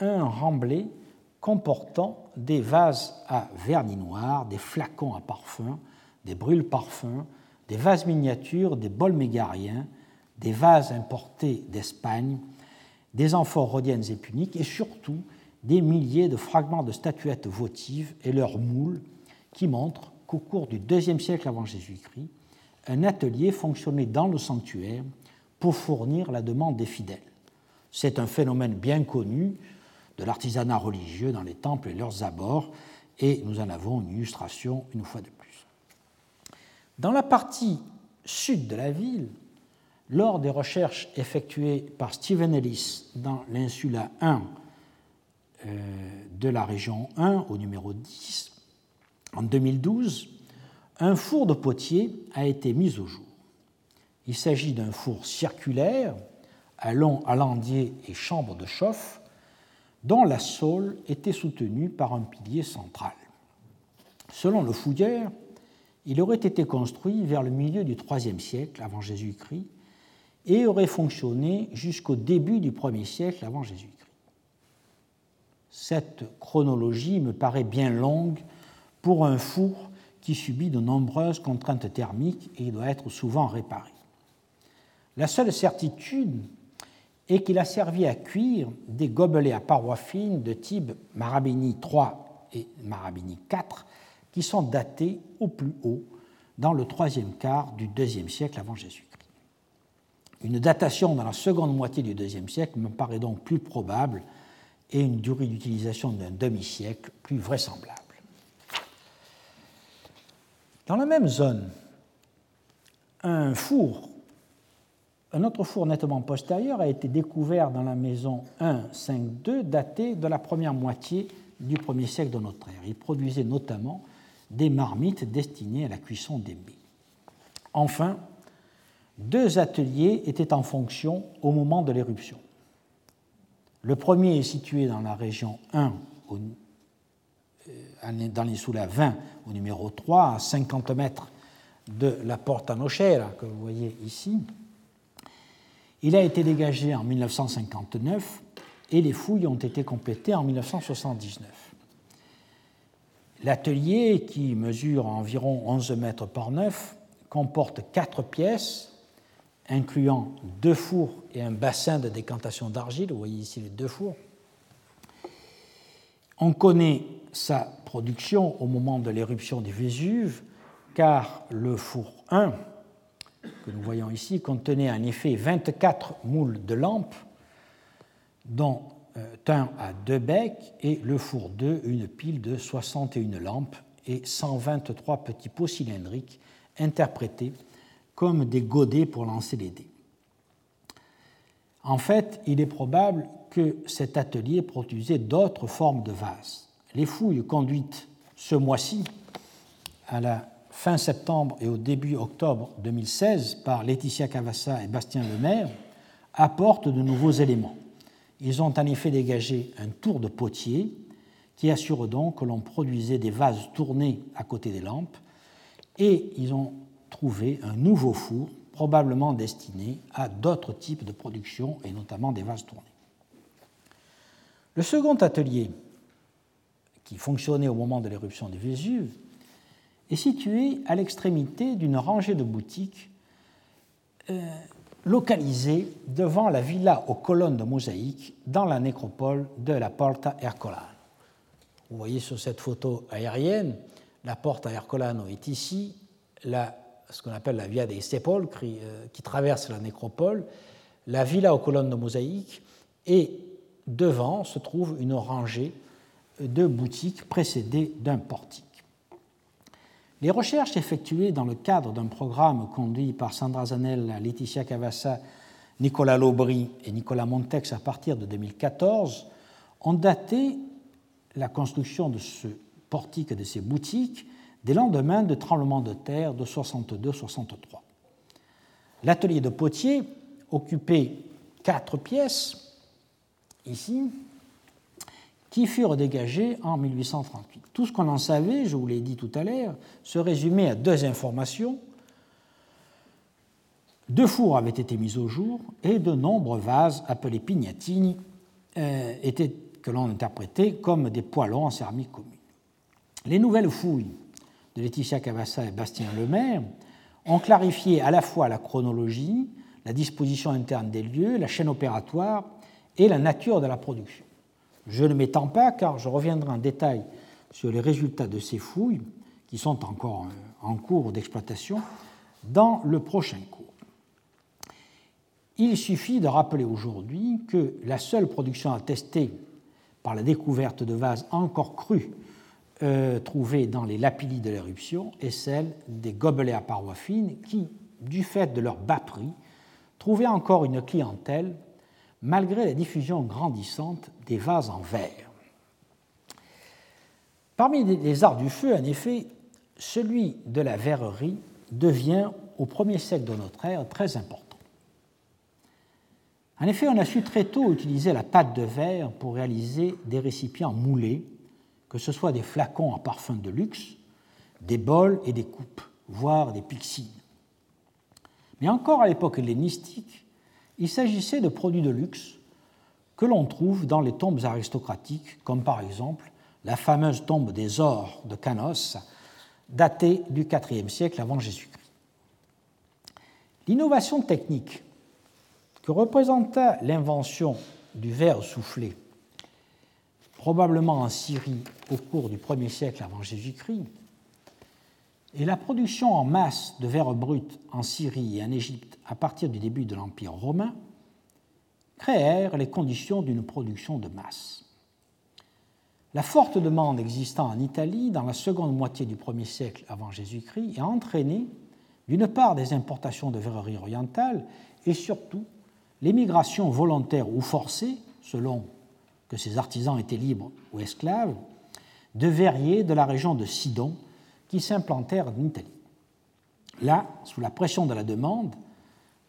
un remblai comportant des vases à vernis noir, des flacons à parfum, des brûle-parfums, des vases miniatures, des bols mégariens, des vases importés d'Espagne, des amphores rhodiennes et puniques et surtout des milliers de fragments de statuettes votives et leurs moules qui montrent qu'au cours du IIe siècle avant Jésus-Christ, un atelier fonctionnait dans le sanctuaire pour fournir la demande des fidèles. C'est un phénomène bien connu de l'artisanat religieux dans les temples et leurs abords, et nous en avons une illustration une fois de plus. Dans la partie sud de la ville, lors des recherches effectuées par Stephen Ellis dans l'insula 1 euh, de la région 1 au numéro 10, en 2012, un four de potier a été mis au jour. Il s'agit d'un four circulaire à long alandier et chambre de chauffe dont la sole était soutenue par un pilier central. Selon le fouilleur, il aurait été construit vers le milieu du IIIe siècle avant Jésus-Christ et aurait fonctionné jusqu'au début du 1er siècle avant Jésus-Christ. Cette chronologie me paraît bien longue pour un four qui subit de nombreuses contraintes thermiques et doit être souvent réparé. La seule certitude est qu'il a servi à cuire des gobelets à parois fines de type Marabini III et Marabini IV qui sont datés au plus haut dans le troisième quart du deuxième siècle avant Jésus-Christ. Une datation dans la seconde moitié du deuxième siècle me paraît donc plus probable et une durée d'utilisation d'un demi-siècle plus vraisemblable. Dans la même zone, un four, un autre four nettement postérieur a été découvert dans la maison 152 daté de la première moitié du 1er siècle de notre ère. Il produisait notamment des marmites destinées à la cuisson des mets. Enfin, deux ateliers étaient en fonction au moment de l'éruption. Le premier est situé dans la région 1, euh, dans l'insula 20, au numéro 3, à 50 mètres de la Porta Nocera, que vous voyez ici. Il a été dégagé en 1959 et les fouilles ont été complétées en 1979. L'atelier, qui mesure environ 11 mètres par 9, comporte quatre pièces incluant deux fours et un bassin de décantation d'argile. Vous voyez ici les deux fours. On connaît sa production au moment de l'éruption du Vésuve, car le four 1, que nous voyons ici, contenait en effet 24 moules de lampes, dont euh, un à deux becs, et le four 2, une pile de 61 lampes et 123 petits pots cylindriques interprétés comme des godets pour lancer les dés. En fait, il est probable que cet atelier produisait d'autres formes de vases. Les fouilles conduites ce mois-ci, à la fin septembre et au début octobre 2016 par Laetitia Cavassa et Bastien Lemaire, apportent de nouveaux éléments. Ils ont en effet dégagé un tour de potier qui assure donc que l'on produisait des vases tournés à côté des lampes, et ils ont trouver un nouveau four, probablement destiné à d'autres types de production et notamment des vases tournés. Le second atelier, qui fonctionnait au moment de l'éruption du Vésuve, est situé à l'extrémité d'une rangée de boutiques euh, localisée devant la villa aux colonnes de mosaïque dans la nécropole de la Porta Ercolano. Vous voyez sur cette photo aérienne, la Porta Ercolano est ici, ce qu'on appelle la Via dei Sepolcri, euh, qui traverse la nécropole, la villa aux colonnes de mosaïque, et devant se trouve une rangée de boutiques précédées d'un portique. Les recherches effectuées dans le cadre d'un programme conduit par Sandra Zanella, Laetitia Cavassa, Nicolas Lobry et Nicolas Montex à partir de 2014 ont daté la construction de ce portique et de ces boutiques des lendemains de tremblements de terre de 62-63. L'atelier de Potier occupait quatre pièces, ici, qui furent dégagées en 1838. Tout ce qu'on en savait, je vous l'ai dit tout à l'heure, se résumait à deux informations. Deux fours avaient été mis au jour et de nombreux vases appelés pignatini euh, étaient, que l'on interprétait comme des poêlons en céramique commune. Les nouvelles fouilles de Laetitia Cavassa et Bastien Lemaire ont clarifié à la fois la chronologie, la disposition interne des lieux, la chaîne opératoire et la nature de la production. Je ne m'étends pas car je reviendrai en détail sur les résultats de ces fouilles qui sont encore en cours d'exploitation dans le prochain cours. Il suffit de rappeler aujourd'hui que la seule production attestée par la découverte de vases encore crus euh, trouvés dans les lapillis de l'éruption est celle des gobelets à parois fines qui, du fait de leur bas prix, trouvaient encore une clientèle malgré la diffusion grandissante des vases en verre. Parmi les arts du feu, en effet, celui de la verrerie devient au premier siècle de notre ère très important. En effet, on a su très tôt utiliser la pâte de verre pour réaliser des récipients moulés, que ce soit des flacons à parfum de luxe, des bols et des coupes, voire des pixines. Mais encore à l'époque hellénistique, il s'agissait de produits de luxe que l'on trouve dans les tombes aristocratiques, comme par exemple la fameuse tombe des ors de Canos, datée du IVe siècle avant Jésus-Christ. L'innovation technique que représenta l'invention du verre soufflé, probablement en Syrie au cours du 1er siècle avant Jésus-Christ, et la production en masse de verre brut en Syrie et en Égypte à partir du début de l'Empire romain, créèrent les conditions d'une production de masse. La forte demande existant en Italie dans la seconde moitié du 1er siècle avant Jésus-Christ a entraîné, d'une part, des importations de verreries orientales et surtout l'émigration volontaire ou forcée, selon que ces artisans étaient libres ou esclaves, de verriers de la région de Sidon qui s'implantèrent en Italie. Là, sous la pression de la demande,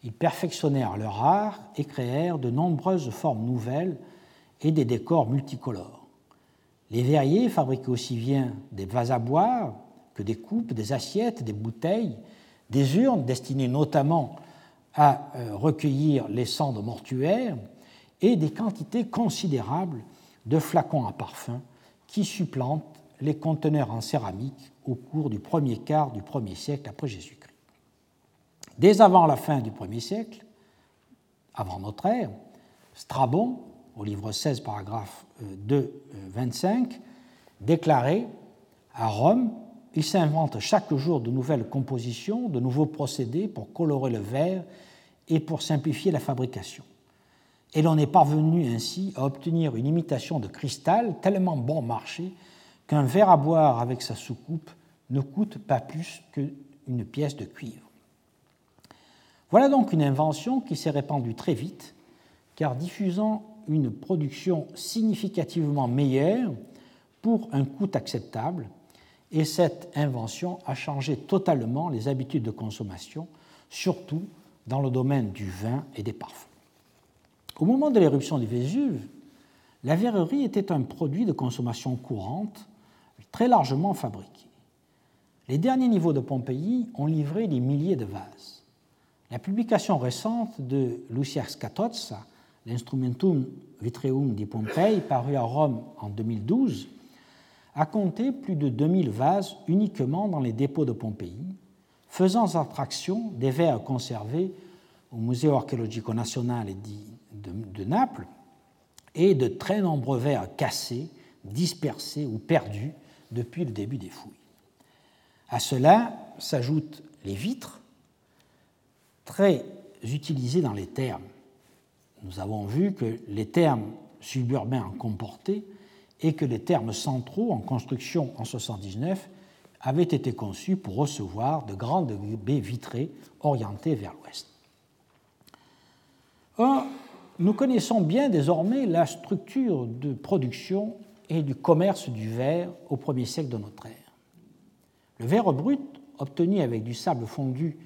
ils perfectionnèrent leur art et créèrent de nombreuses formes nouvelles et des décors multicolores. Les verriers fabriquaient aussi bien des vases à boire que des coupes, des assiettes, des bouteilles, des urnes destinées notamment à euh, recueillir les cendres mortuaires et des quantités considérables de flacons à parfum qui supplantent les conteneurs en céramique au cours du premier quart du premier siècle après Jésus-Christ. Dès avant la fin du premier siècle, avant notre ère, Strabon, au livre 16, paragraphe 2, 25, euh, déclarait à Rome il s'invente chaque jour de nouvelles compositions, de nouveaux procédés pour colorer le verre et pour simplifier la fabrication. Et l'on est parvenu ainsi à obtenir une imitation de cristal tellement bon marché qu'un verre à boire avec sa soucoupe ne coûte pas plus qu'une pièce de cuivre. Voilà donc une invention qui s'est répandue très vite, car diffusant une production significativement meilleure pour un coût acceptable, et cette invention a changé totalement les habitudes de consommation, surtout dans le domaine du vin et des parfums. Au moment de l'éruption du Vésuve, la verrerie était un produit de consommation courante, très largement fabriqué. Les derniers niveaux de Pompéi ont livré des milliers de vases. La publication récente de Lucias Catozza, l'Instrumentum Vitreum di Pompei, paru à Rome en 2012, a compté plus de 2000 vases uniquement dans les dépôts de Pompéi, faisant attraction des verres conservés au Museo Archeologico Nazionale de Naples et de très nombreux verres cassés, dispersés ou perdus depuis le début des fouilles. À cela s'ajoutent les vitres, très utilisées dans les termes. Nous avons vu que les termes suburbains en comportaient et que les termes centraux en construction en 79 avait été conçu pour recevoir de grandes baies vitrées orientées vers l'ouest. Or, nous connaissons bien désormais la structure de production et du commerce du verre au premier siècle de notre ère. Le verre brut, obtenu avec du sable fondu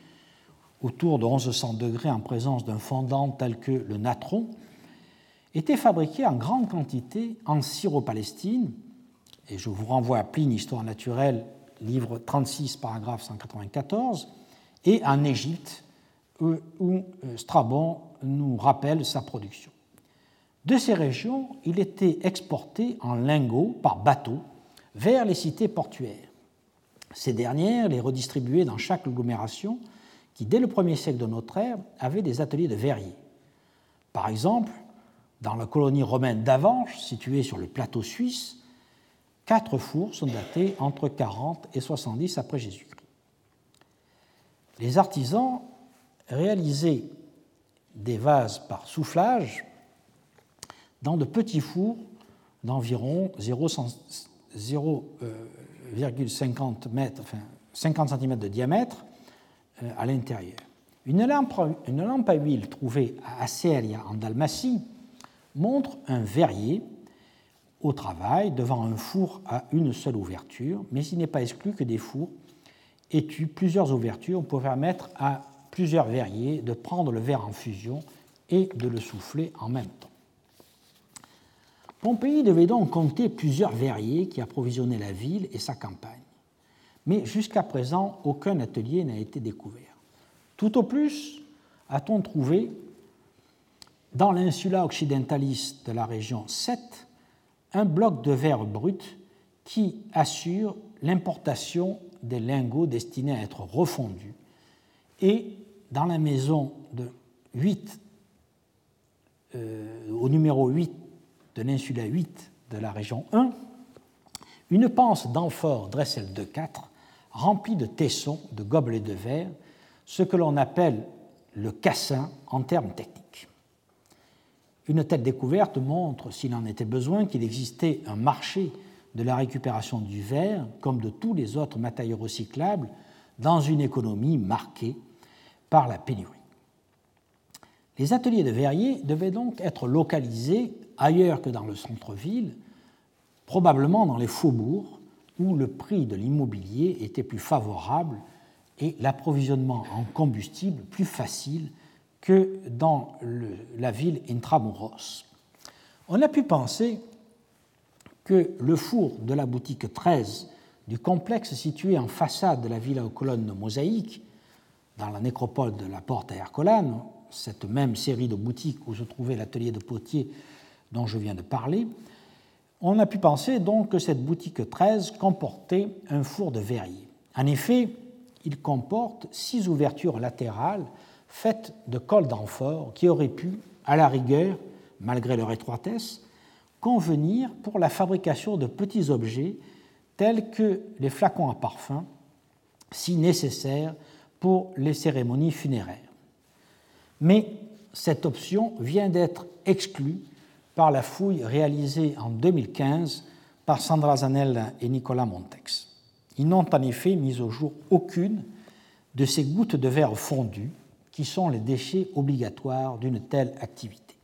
autour de 1100 degrés en présence d'un fondant tel que le natron, était fabriqué en grande quantité en Syro-Palestine, et je vous renvoie à Pline, Histoire naturelle, livre 36, paragraphe 194, et en Égypte, où euh, Strabon nous rappelle sa production. De ces régions, il était exporté en lingots par bateau vers les cités portuaires. Ces dernières les redistribuaient dans chaque agglomération qui, dès le 1er siècle de notre ère, avaient des ateliers de verriers. Par exemple, dans la colonie romaine d'Avanches, située sur le plateau suisse, quatre fours sont datés entre 40 et 70 après Jésus-Christ. Les artisans réalisaient des vases par soufflage dans de petits fours d'environ 0,50 m, enfin 50 cm de diamètre euh, à l'intérieur. Une lampe, une lampe à huile trouvée à Asseria en Dalmatie montre un verrier au travail devant un four à une seule ouverture, mais il n'est pas exclu que des fours aient eu plusieurs ouvertures pour permettre à plusieurs verriers de prendre le verre en fusion et de le souffler en même temps. Pompéi devait donc compter plusieurs verriers qui approvisionnaient la ville et sa campagne. Mais jusqu'à présent, aucun atelier n'a été découvert. Tout au plus, a-t-on trouvé dans l'insula occidentalis de la région 7 un bloc de verre brut qui assure l'importation des lingots destinés à être refondus. Et dans la maison de 8, euh, au numéro 8 de l'insula 8 de la région 1, une panse d'amphore Dressel de 4 remplie de tessons, de gobelets de verre, ce que l'on appelle le cassin en termes techniques. Une telle découverte montre, s'il en était besoin, qu'il existait un marché de la récupération du verre, comme de tous les autres matériaux recyclables, dans une économie marquée par la pénurie. Les ateliers de verriers devaient donc être localisés ailleurs que dans le centre-ville, probablement dans les faubourgs, où le prix de l'immobilier était plus favorable et l'approvisionnement en combustible plus facile que dans la ville intramuros. On a pu penser que le four de la boutique 13 du complexe situé en façade de la villa aux colonnes mosaïques, dans la nécropole de la Porte à Hercolane, cette même série de boutiques où se trouvait l'atelier de potier dont je viens de parler, on a pu penser donc que cette boutique 13 comportait un four de verrier. En effet, il comporte six ouvertures latérales faites de colle d'amphore qui auraient pu, à la rigueur, malgré leur étroitesse, convenir pour la fabrication de petits objets tels que les flacons à parfum, si nécessaires pour les cérémonies funéraires. Mais cette option vient d'être exclue par la fouille réalisée en 2015 par Sandra Zanella et Nicolas Montex. Ils n'ont en effet mis au jour aucune de ces gouttes de verre fondues qui sont les déchets obligatoires d'une telle activité.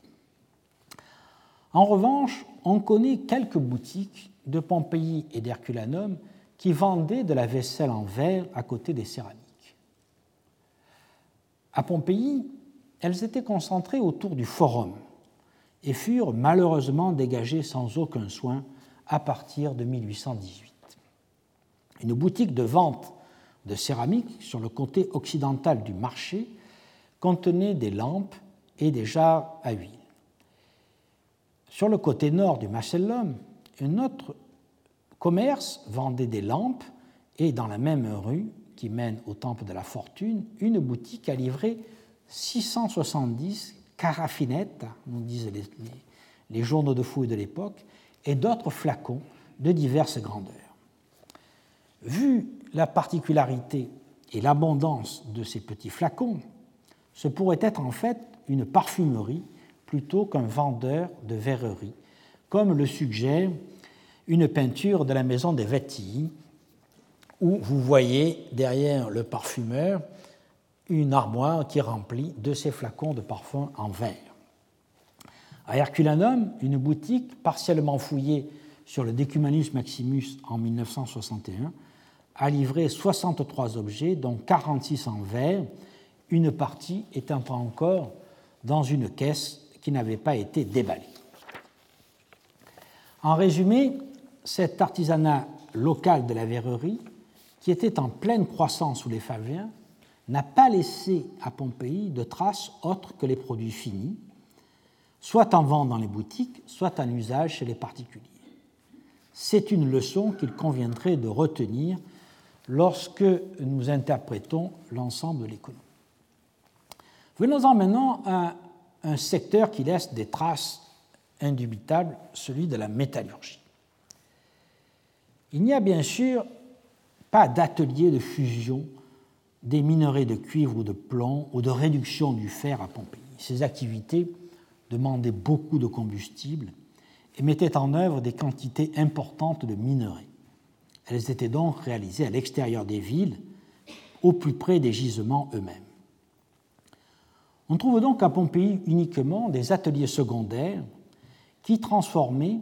En revanche, on connaît quelques boutiques de Pompéi et d'Herculanum qui vendaient de la vaisselle en verre à côté des céramiques. À Pompéi, elles étaient concentrées autour du forum et furent malheureusement dégagées sans aucun soin à partir de 1818. Une boutique de vente de céramique sur le côté occidental du marché contenait des lampes et des jarres à huile. Sur le côté nord du Macellum, un autre commerce vendait des lampes et dans la même rue qui mène au Temple de la Fortune, une boutique a livré 670 caraffinettes, nous disent les, journaux de fouilles de l'époque, et d'autres flacons de diverses grandeurs. Vu la particularité et l'abondance de ces petits flacons, ce pourrait être en fait une parfumerie plutôt qu'un vendeur de verrerie, comme le suggère une peinture de la maison des Vettilles, où vous voyez derrière le parfumeur une armoire qui est remplie de ces flacons de parfum en verre. À Herculanum, une boutique partiellement fouillée sur le Decumanus Maximus en 1961 a livré 63 objets, dont 46 en verre, une partie étant encore dans une caisse qui n'avait pas été déballée. En résumé, cet artisanat local de la verrerie, qui était en pleine croissance sous les Faviens, n'a pas laissé à Pompéi de traces autres que les produits finis, soit en vente dans les boutiques, soit en usage chez les particuliers. C'est une leçon qu'il conviendrait de retenir lorsque nous interprétons l'ensemble de l'économie. Venons-en maintenant à un secteur qui laisse des traces indubitables, celui de la métallurgie. Il n'y a bien sûr pas d'atelier de fusion des minerais de cuivre ou de plomb ou de réduction du fer à Pompéi. Ces activités demandaient beaucoup de combustible et mettaient en œuvre des quantités importantes de minerais. Elles étaient donc réalisées à l'extérieur des villes, au plus près des gisements eux-mêmes. On trouve donc à Pompéi uniquement des ateliers secondaires qui transformaient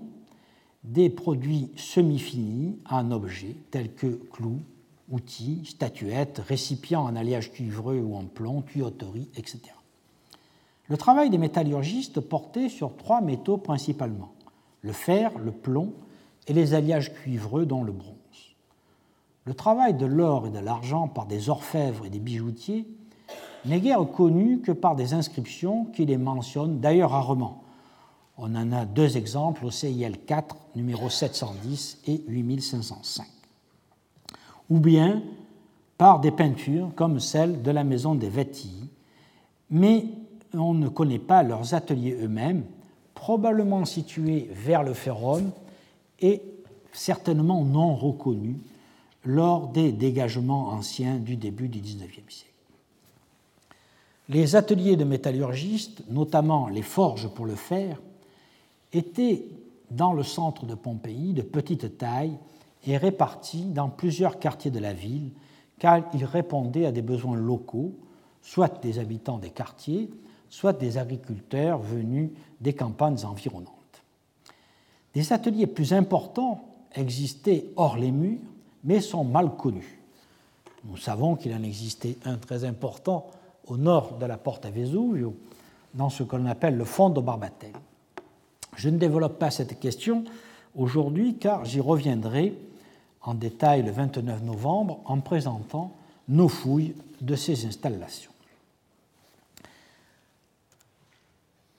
des produits semi-finis en objets tels que clous, outils, statuettes, récipients en alliage cuivreux ou en plomb, tuyauterie, etc. Le travail des métallurgistes portait sur trois métaux principalement le fer, le plomb et les alliages cuivreux dont le bronze. Le travail de l'or et de l'argent par des orfèvres et des bijoutiers n'est guère connu que par des inscriptions qui les mentionnent d'ailleurs rarement. On en a deux exemples au CIL 4, numéro 710 et 8505. Ou bien par des peintures comme celle de la maison des Vettilles, mais on ne connaît pas leurs ateliers eux-mêmes, probablement situés vers le Férum et certainement non reconnus lors des dégagements anciens du début du XIXe siècle. Les ateliers de métallurgistes, notamment les forges pour le fer, étaient dans le centre de Pompéi de petite taille et répartis dans plusieurs quartiers de la ville, car ils répondaient à des besoins locaux, soit des habitants des quartiers, soit des agriculteurs venus des campagnes environnantes. Des ateliers plus importants existaient hors les murs, mais sont mal connus. Nous savons qu'il en existait un très important au nord de la porte à Vesuvio, dans ce qu'on appelle le fond de Barbatel. Je ne développe pas cette question aujourd'hui car j'y reviendrai en détail le 29 novembre en présentant nos fouilles de ces installations.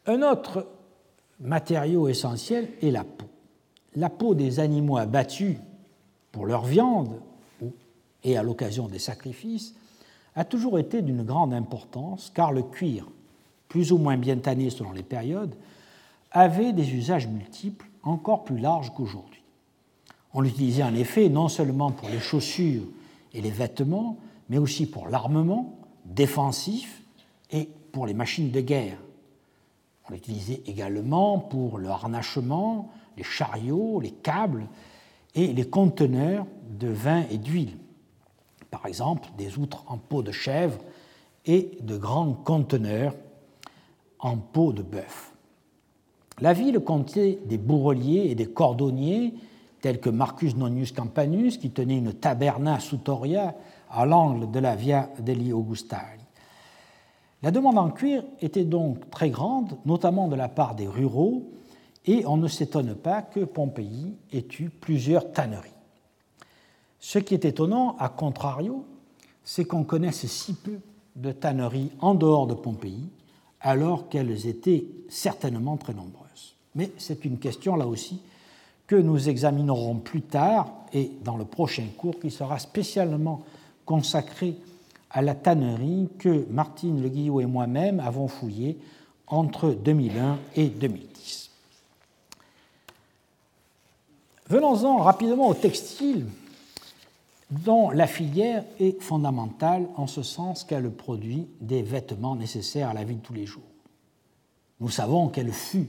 Un autre matériau essentiel est la peau. La peau des animaux abattus pour leur viande et à l'occasion des sacrifices a toujours été d'une grande importance car le cuir, plus ou moins bien tanné selon les périodes, avait des usages multiples encore plus larges qu'aujourd'hui. On l'utilisait en effet non seulement pour les chaussures et les vêtements, mais aussi pour l'armement défensif et pour les machines de guerre. On l'utilisait également pour le harnachement, les chariots, les câbles et les conteneurs de vin et d'huile. Par exemple, des outres en peau de chèvre et de grands conteneurs en peau de bœuf. La ville comptait des bourreliers et des cordonniers tels que Marcus Nonius Campanus, qui tenait une taberna sutoria à l'angle de la Via degli Augustali. La demande en cuir était donc très grande, notamment de la part des ruraux, et on ne s'étonne pas que Pompéi ait eu plusieurs tanneries. Ce qui est étonnant, à contrario, c'est qu'on connaisse si peu de tanneries en dehors de Pompéi, alors qu'elles étaient certainement très nombreuses. Mais c'est une question, là aussi, que nous examinerons plus tard et dans le prochain cours qui sera spécialement consacré à la tannerie que Martine Le Guillot et moi-même avons fouillée entre 2001 et 2010. Venons-en rapidement au textile, dont la filière est fondamentale en ce sens qu'elle produit des vêtements nécessaires à la vie de tous les jours. Nous savons qu'elle fut,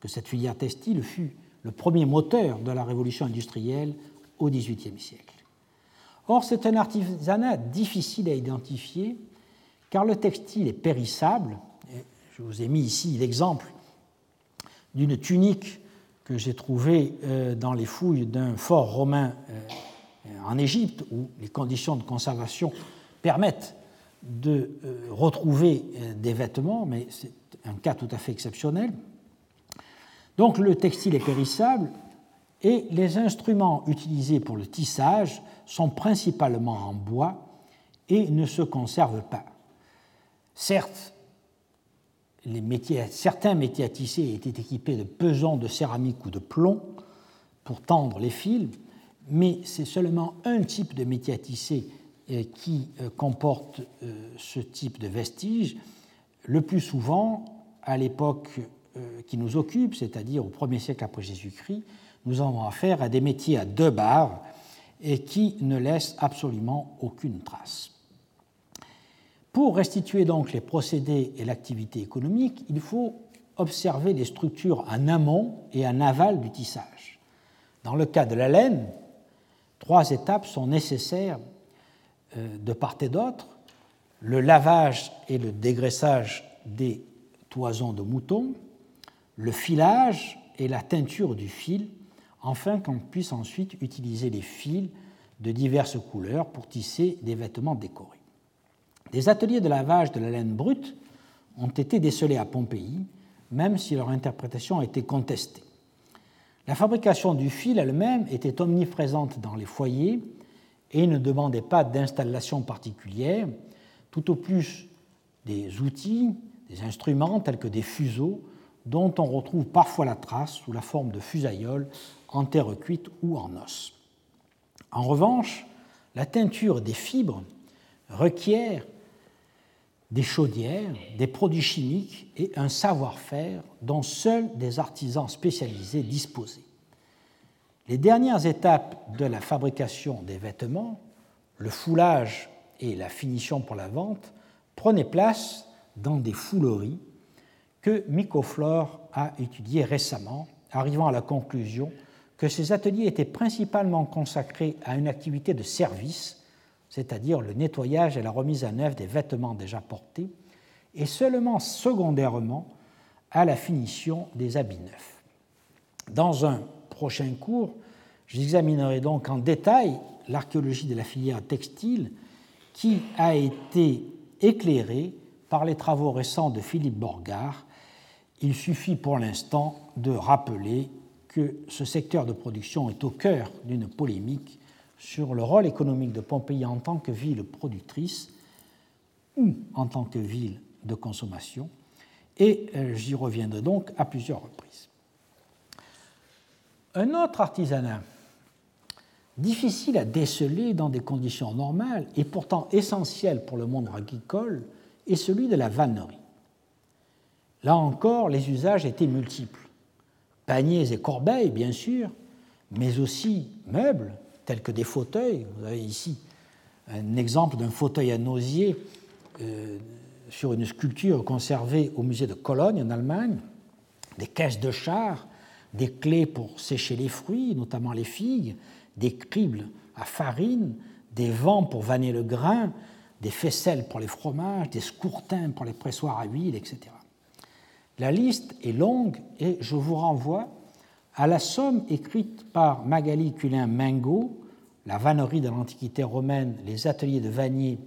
que cette filière textile fut le premier moteur de la révolution industrielle au XVIIIe siècle. Or, c'est un artisanat difficile à identifier car le textile est périssable. Je vous ai mis ici l'exemple d'une tunique que j'ai trouvée euh, dans les fouilles d'un fort romain euh, en Égypte où les conditions de conservation permettent de euh, retrouver des vêtements, mais c'est un cas tout à fait exceptionnel. Donc le textile est périssable et les instruments utilisés pour le tissage sont principalement en bois et ne se conservent pas. Certes, certains métiers à tisser étaient équipés de pesants de céramique ou de plomb pour tendre les fils, mais c'est seulement un type de métier à tisser euh, qui euh, comporte euh, ce type de vestiges, le plus souvent, à l'époque qui nous occupe, c'est-à-dire au 1er siècle après Jésus-Christ, nous avons affaire à des métiers à deux barres et qui ne laissent absolument aucune trace. Pour restituer donc les procédés et l'activité économique, il faut observer les structures en amont et en aval du tissage. Dans le cas de la laine, trois étapes sont nécessaires euh, de part et d'autre le lavage et le dégraissage des toisons de moutons, le filage et la teinture du fil, afin qu'on puisse ensuite utiliser les fils de diverses couleurs pour tisser des vêtements décorés. Des ateliers de lavage de la laine brute ont été décelés à Pompéi, même si leur interprétation a été contestée. La fabrication du fil elle-même était omniprésente dans les foyers et ne demandait pas d'installation particulière, tout au plus des outils, des instruments tels que des fuseaux, dont on retrouve parfois la trace sous la forme de fusailloles en terre cuite ou en os. En revanche, la teinture des fibres requiert des chaudières, des produits chimiques et un savoir-faire dont seuls des artisans spécialisés disposaient. Les dernières étapes de la fabrication des vêtements, le foulage et la finition pour la vente, prenaient place dans des fouleries que Micoflore a étudiées récemment, arrivant à la conclusion que ces ateliers étaient principalement consacrés à une activité de service, c'est-à-dire le nettoyage et la remise à neuf des vêtements déjà portés, et seulement secondairement à la finition des habits neufs. Dans un prochain cours, j'examinerai donc en détail l'archéologie de la filière textile qui a été éclairée par les travaux récents de Philippe Borgard. Il suffit pour l'instant de rappeler que ce secteur de production est au cœur d'une polémique sur le rôle économique de Pompéi en tant que ville productrice ou en tant que ville de consommation, et euh, j'y reviendrai donc à plusieurs reprises. Un autre artisanat difficile à déceler dans des conditions normales et pourtant essentiel pour le monde agricole est celui de la vannerie. Là encore, les usages étaient multiples paniers et corbeilles, bien sûr, mais aussi meubles, tels que des fauteuils. Vous avez ici un exemple d'un fauteuil à nausier euh, sur une sculpture conservée au musée de Cologne, en Allemagne, des caisses de char, des clés pour sécher les fruits, notamment les figues, des cribles à farine, des vents pour vanner le grain, des faisselles pour les fromages, des scourtins pour les pressoirs à huile, etc. La liste est longue et je vous renvoie à la somme écrite par Magali Culin-Mingo, La vannerie de l'Antiquité romaine, les ateliers de Vanier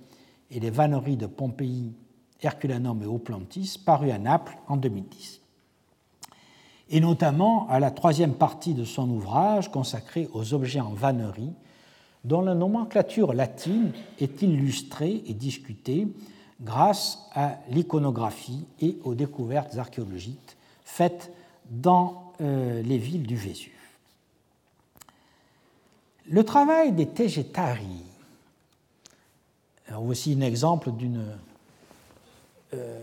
et les vanneries de Pompéi, Herculanum et Oplantis, paru à Naples en 2010. Et notamment à la troisième partie de son ouvrage consacré aux objets en vannerie, dont la nomenclature latine est illustrée et discutée grâce à l'iconographie et aux découvertes archéologiques faites dans euh, les villes du Vésuve. Le travail des Tegetari, voici un exemple euh,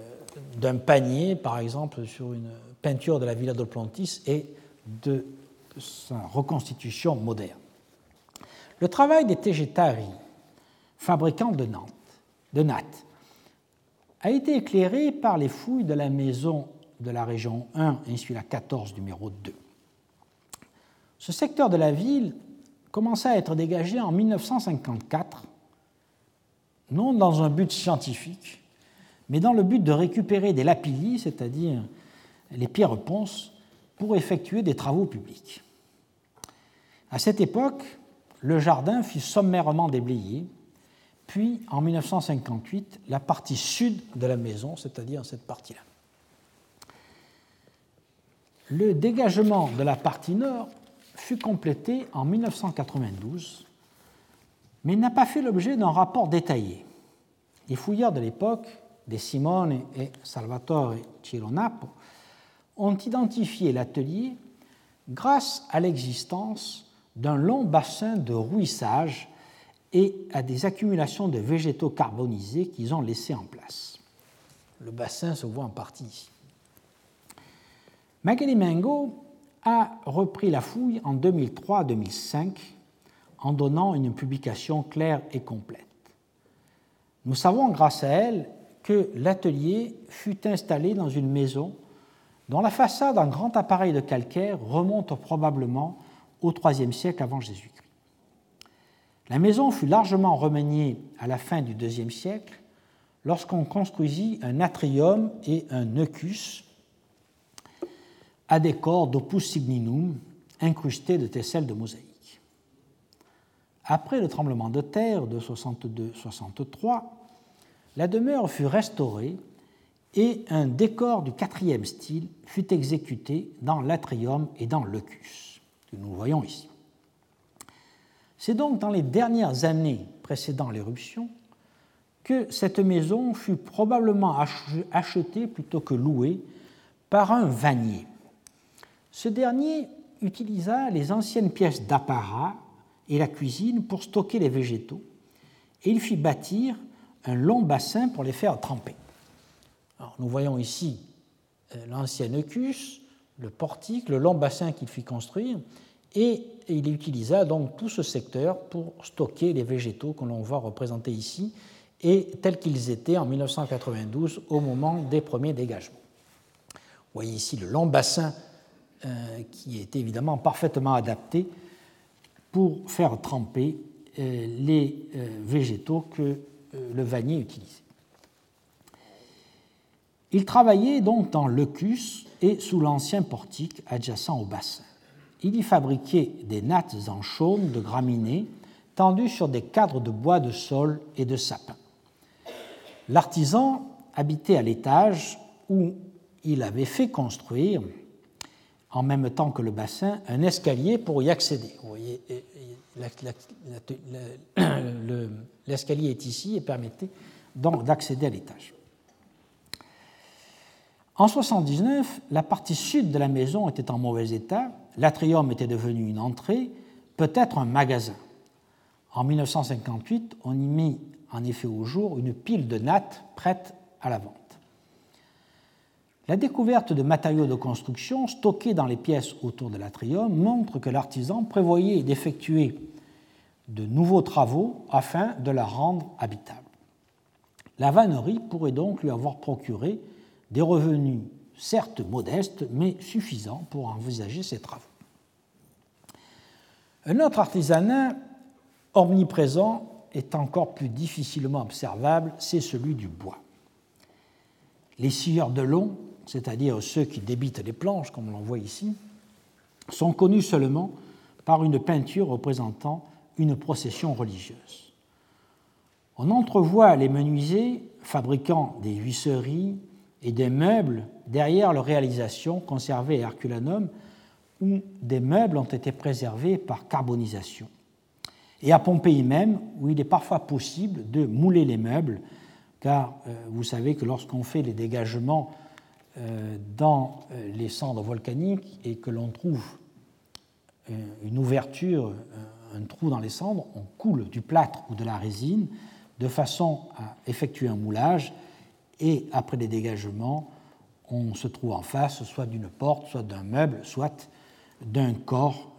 d'un panier, par exemple, sur une peinture de la Villa de Plantis et de sa reconstitution moderne. Le travail des Tegetari, fabricants de, Nantes, de nattes, a été éclairé par les fouilles de la maison de la région 1, insula 14, numéro 2. Ce secteur de la ville commença à être dégagé en 1954, non dans un but scientifique, mais dans le but de récupérer des lapillis, c'est-à-dire les pierres ponces, pour effectuer des travaux publics. À cette époque, le jardin fut sommairement déblayé puis en 1958 la partie sud de la maison, c'est-à-dire cette partie-là. Le dégagement de la partie nord fut complété en 1992, mais n'a pas fait l'objet d'un rapport détaillé. Les fouilleurs de l'époque, De Simone et Salvatore Cironapo, ont identifié l'atelier grâce à l'existence d'un long bassin de rouissage et à des accumulations de végétaux carbonisés qu'ils ont laissés en place. Le bassin se voit en partie ici. Magali Mengo a repris la fouille en 2003-2005 en donnant une publication claire et complète. Nous savons grâce à elle que l'atelier fut installé dans une maison dont la façade en grand appareil de calcaire remonte probablement au IIIe siècle avant Jésus-Christ. La maison fut largement remaniée à la fin du IIe siècle lorsqu'on construisit un atrium et un eucus à décor d'opus signinum incrustés de tesselles de mosaïque. Après le tremblement de terre de 62-63, la demeure fut restaurée et un décor du quatrième style fut exécuté dans l'atrium et dans l'eucus, que nous voyons ici. C'est donc dans les dernières années précédant l'éruption que cette maison fut probablement achetée plutôt que louée par un vannier. Ce dernier utilisa les anciennes pièces d'apparat et la cuisine pour stocker les végétaux, et il fit bâtir un long bassin pour les faire tremper. nous voyons ici euh, l'ancien Eucus, le portique, le long bassin qu'il fit construire, et il utilisa donc tout ce secteur pour stocker les végétaux que l'on voit représentés ici et tels qu'ils étaient en 1992 au moment des premiers dégagements. Vous voyez ici le long bassin euh, qui est évidemment parfaitement adapté pour faire tremper euh, les végétaux que euh, le vannier utilisé. Il travaillait donc dans l'Eucus et sous l'ancien portique adjacent au bassin. Il y fabriquait des nattes en chaume de graminées tendues sur des cadres de bois de sol et de sapin. L'artisan habitait à l'étage où il avait fait construire, en même temps que le bassin, un escalier pour y accéder. Vous l'escalier est ici et permettait donc d'accéder à l'étage. En 1979, la partie sud de la maison était en mauvais état, l'atrium était devenu une entrée, peut-être un magasin. En 1958, on y mit en effet au jour une pile de nattes prête à la vente. La découverte de matériaux de construction stockés dans les pièces autour de l'atrium montre que l'artisan prévoyait d'effectuer de nouveaux travaux afin de la rendre habitable. La vannerie pourrait donc lui avoir procuré des revenus certes modestes, mais suffisants pour envisager ses travaux. Un autre artisanat omniprésent est encore plus difficilement observable, c'est celui du bois. Les scieurs de long c'est-à-dire ceux qui débitent les planches, comme on l'en voit ici, sont connus seulement par une peinture représentant une procession religieuse. On entrevoit les menuisiers fabriquant des huisseries et des meubles derrière leur réalisation conservée à Herculanum, où des meubles ont été préservés par carbonisation. Et à Pompéi même, où il est parfois possible de mouler les meubles, car euh, vous savez que lorsqu'on fait les dégagements euh, dans euh, les cendres volcaniques et que l'on trouve une ouverture, un trou dans les cendres, on coule du plâtre ou de la résine de façon à effectuer un moulage et après les dégagements, on se trouve en face soit d'une porte, soit d'un meuble, soit d'un corps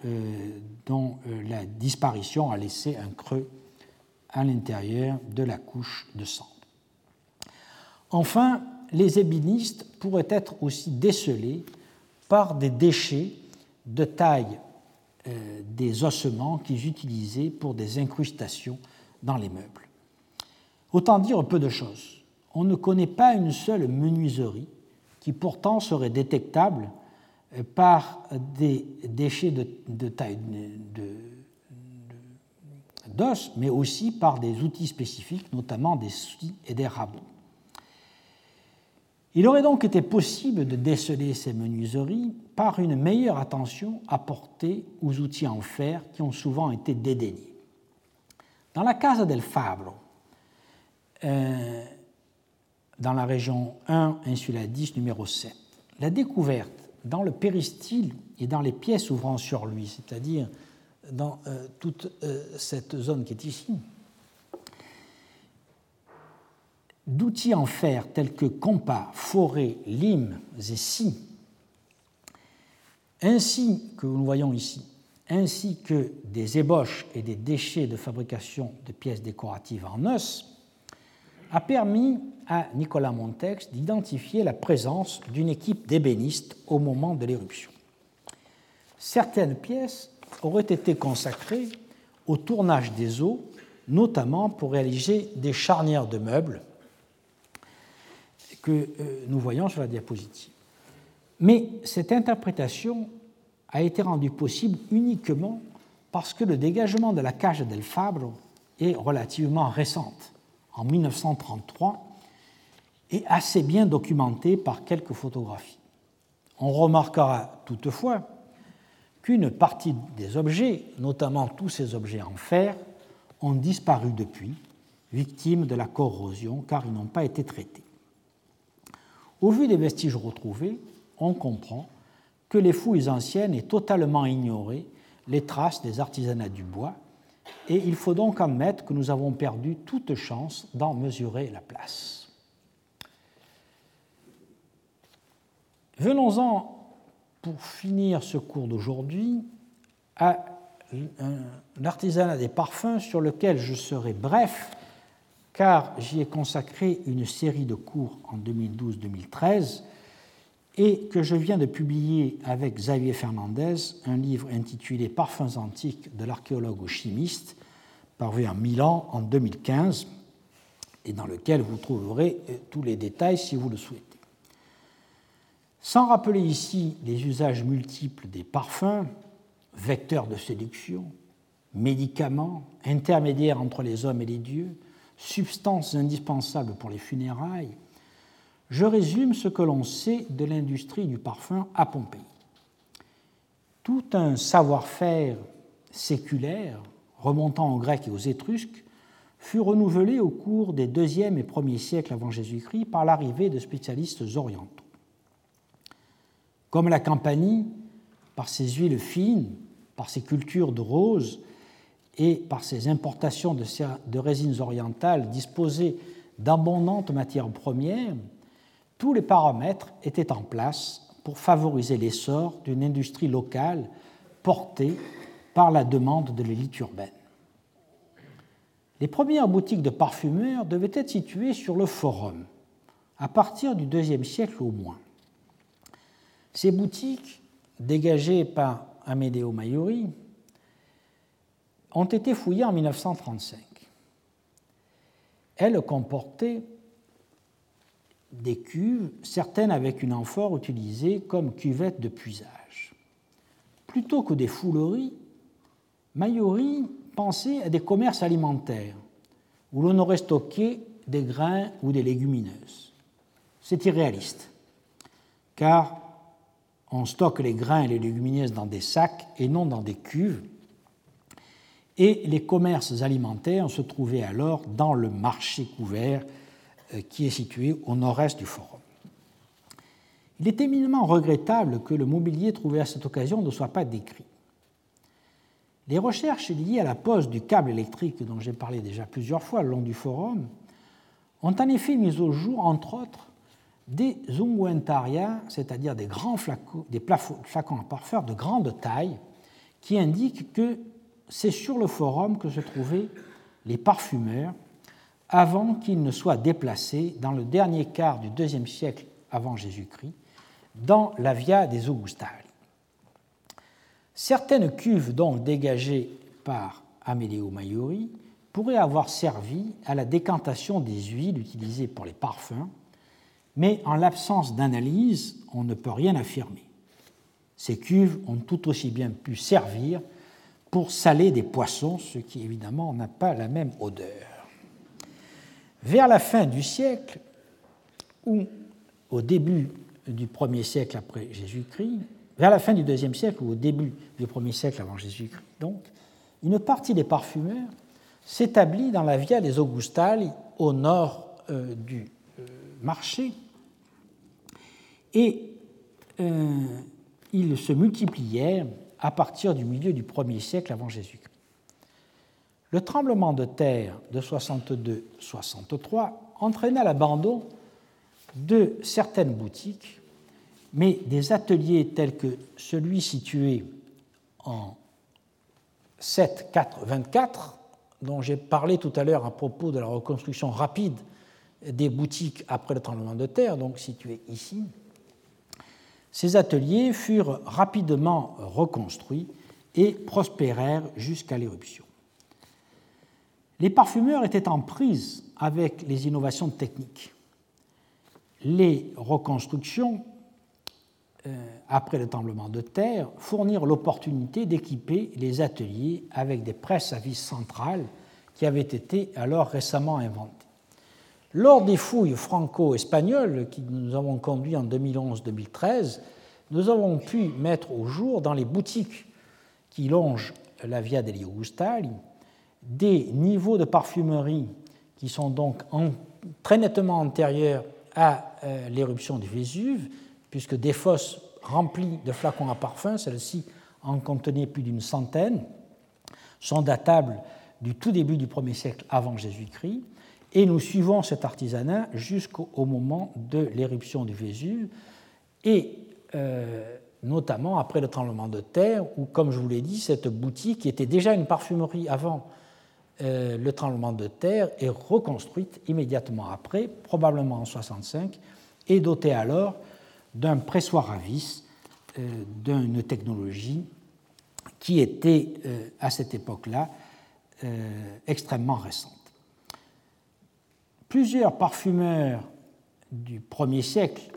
dont la disparition a laissé un creux à l'intérieur de la couche de cendre. Enfin, les ébénistes pourraient être aussi décelés par des déchets de taille euh, des ossements qu'ils utilisaient pour des incrustations dans les meubles. Autant dire peu de choses. On ne connaît pas une seule menuiserie qui pourtant serait détectable euh, par des déchets de, taille d'os, mais aussi par des outils spécifiques, notamment des scies et des rabots. Il aurait donc été possible de déceler ces menuiseries par une meilleure attention apportée aux outils en fer qui ont souvent été dédaignés. Dans la Casa del Fabro, euh, dans la région 1, insula 10, numéro 7, la découverte dans le péristyle et dans les pièces ouvrant sur lui, c'est-à-dire dans euh, toute euh, cette zone qui est ici, d'outils en fer tels que compas, forêts, limes et scies, ainsi que nous voyons ici, ainsi que des ébauches et des déchets de fabrication de pièces décoratives en os, a permis à Nicolas Montex d'identifier la présence d'une équipe d'ébénistes au moment de l'éruption. Certaines pièces auraient été consacrées au tournage des eaux, notamment pour réaliser des charnières de meubles que euh, nous voyons sur la diapositive. Mais cette interprétation a été rendue possible uniquement parce que le dégagement de la cage del Fabro est relativement récente, en 1933, et assez bien documenté par quelques photographies. On remarquera toutefois qu'une partie des objets, notamment tous ces objets en fer, ont disparu depuis, victimes de la corrosion, car ils n'ont pas été traités. Au vu des vestiges retrouvés, on comprend que les fouilles anciennes aient totalement ignoré les traces des artisanats du bois, et il faut donc admettre que nous avons perdu toute chance d'en mesurer la place. Venons-en pour finir ce cours d'aujourd'hui, à l'artisanat des parfums sur lequel je serai bref, car j'y ai consacré une série de cours en 2012-2013 et que je viens de publier avec Xavier Fernandez un livre intitulé Parfums antiques de l'archéologue au chimiste, paru en Milan en 2015, et dans lequel vous trouverez tous les détails si vous le souhaitez. Sans rappeler ici les usages multiples des parfums, vecteurs de séduction, médicaments, intermédiaires entre les hommes et les dieux, substances indispensables pour les funérailles, je résume ce que l'on sait de l'industrie du parfum à Pompéi. Tout un savoir-faire séculaire, remontant aux Grecs et aux Étrusques, fut renouvelé au cours des deuxième et premier siècles avant Jésus-Christ par l'arrivée de spécialistes orientaux comme la Campanie, par ses huiles fines, par ses cultures de roses et par ses importations de, résines orientales disposées d'abondantes matières premières, tous les paramètres étaient en place pour favoriser l'essor d'une industrie locale portée par la demande de l'élite urbaine. Les premières boutiques de parfumeurs devaient être situées sur le forum, à partir du IIe siècle au moins. Ces boutiques, dégagées par Amedeo Maiori, ont été fouillées en 1935. Elles comportaient des cuves, certaines avec une amphore utilisée comme cuvette de puisage. Plutôt que des fouleries, Maiori pensait à des commerces alimentaires où l'on aurait stocké des grains ou des légumineuses. C'est irréaliste, car on stocke les grains et les légumineuses dans des sacs et non dans des cuves. Et les commerces alimentaires se trouvaient alors dans le marché couvert qui est situé au nord-est du forum. Il est éminemment regrettable que le mobilier trouvé à cette occasion ne soit pas décrit. Les recherches liées à la pose du câble électrique dont j'ai parlé déjà plusieurs fois le long du forum ont en effet mis au jour, entre autres, des unguentaria, c'est-à-dire des grands flacons, des flacons à parfum de grande taille, qui indiquent que c'est sur le forum que se trouvaient les parfumeurs avant qu'ils ne soient déplacés dans le dernier quart du deuxième siècle avant Jésus-Christ dans la Via des Augustali. Certaines cuves donc dégagées par Amedeo Maiori pourraient avoir servi à la décantation des huiles utilisées pour les parfums mais en l'absence d'analyse, on ne peut rien affirmer. Ces cuves ont tout aussi bien pu servir pour saler des poissons, ce qui évidemment n'a pas la même odeur. Vers la fin du siècle, ou au début du premier siècle après Jésus-Christ, vers la fin du deuxième siècle ou au début du premier siècle avant Jésus-Christ, donc, une partie des parfumeurs s'établit dans la Via des Augustali au nord euh, du euh, marché et euh, ils se multiplièrent à partir du milieu du 1er siècle avant Jésus-Christ. Le tremblement de terre de 62-63 entraîna l'abandon de certaines boutiques, mais des ateliers tels que celui situé en 7 4 24 dont j'ai parlé tout à l'heure à propos de la reconstruction rapide des boutiques après le tremblement de terre, donc situé ici, ces ateliers furent rapidement reconstruits et prospérèrent jusqu'à l'éruption. Les parfumeurs étaient en prise avec les innovations techniques. Les reconstructions euh, après le tremblement de terre, fournir l'opportunité d'équiper les ateliers avec des presses à vis centrales qui avaient été alors récemment inventées. Lors des fouilles franco-espagnoles qui nous avons conduit en 2011-2013, nous avons pu mettre au jour dans les boutiques qui longent la Via degli Augustali des niveaux de parfumerie qui sont donc très nettement antérieurs à euh, l'éruption du Vésuve, puisque des fosses remplies de flacons à parfum, celles-ci en contenaient plus d'une centaine, sont datables du tout début du 1er siècle avant Jésus-Christ, et nous suivons cet artisanat jusqu'au moment de l'éruption du Vésuve, et euh, notamment après le tremblement de terre, où, comme je vous l'ai dit, cette boutique, qui était déjà une parfumerie avant le tremblement de terre, est reconstruite immédiatement après, probablement en 65, et dotée alors d'un pressoir à vis, euh, d'une technologie qui était euh, à cette époque-là euh, extrêmement récente. Plusieurs parfumeurs du 1er siècle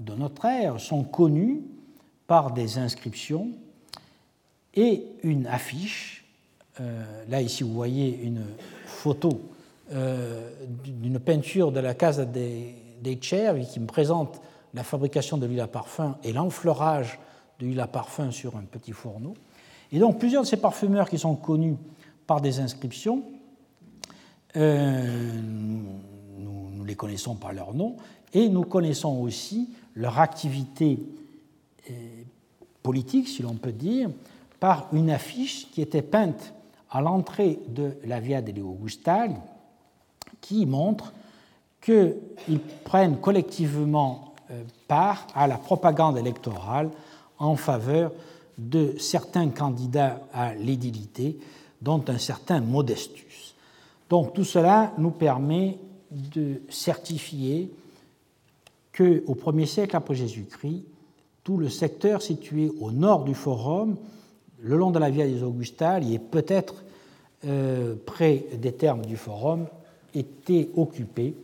de notre ère sont connus par des inscriptions et une affiche. Là, ici, vous voyez une photo d'une peinture de la Casa des, des qui me présente la fabrication de l'huile à parfum et l'enfleurage de l'huile à parfum sur un petit fourneau. Et donc plusieurs de ces parfumeurs qui sont connus par des inscriptions, euh, nous, les connaissons par leur nom, et nous connaissons aussi leur activité euh, politique, si l'on peut dire, par une affiche qui était peinte à l'entrée de la Via degli Augustali, qui montre qu'ils prennent collectivement euh, part à la propagande électorale en faveur de certains candidats à l'édilité, dont un certain Modestus. Donc tout cela nous permet de certifier qu'au 1er siècle après Jésus-Christ, tout le secteur situé au nord du Forum, le long de la Via des Augustales et peut-être euh, près des termes du Forum, était occupé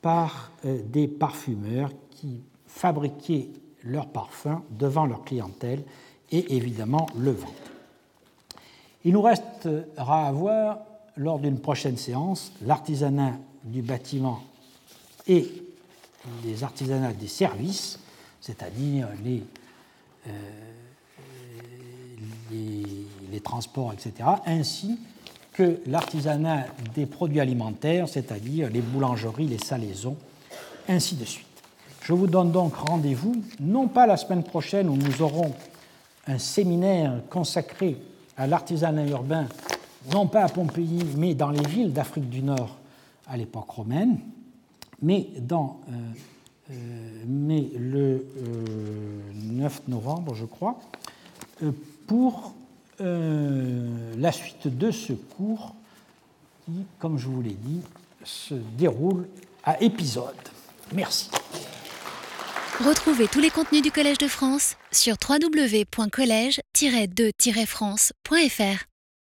par euh, des parfumeurs qui fabriquaient leurs parfums devant leur clientèle et évidemment le vendent. Il nous restera à voir lors d'une prochaine séance l'artisanat du bâtiment et les artisanats des services, c'est-à-dire les, euh, les, les, transports, etc., ainsi que l'artisanat des produits alimentaires, c'est-à-dire les boulangeries, les salaisons, ainsi de suite. Je vous donne donc rendez-vous, non pas la semaine prochaine où nous aurons un séminaire consacré à l'artisanat urbain, non pas à Pompéi, mais dans les villes d'Afrique du Nord à l'époque romaine, mais, euh, euh, le 9 euh, novembre, je crois, pour la suite de ce cours qui, comme je vous l'ai dit, se déroule à épisodes. Merci. Retrouvez tous les contenus du Collège de France sur www.colège-2-france.fr.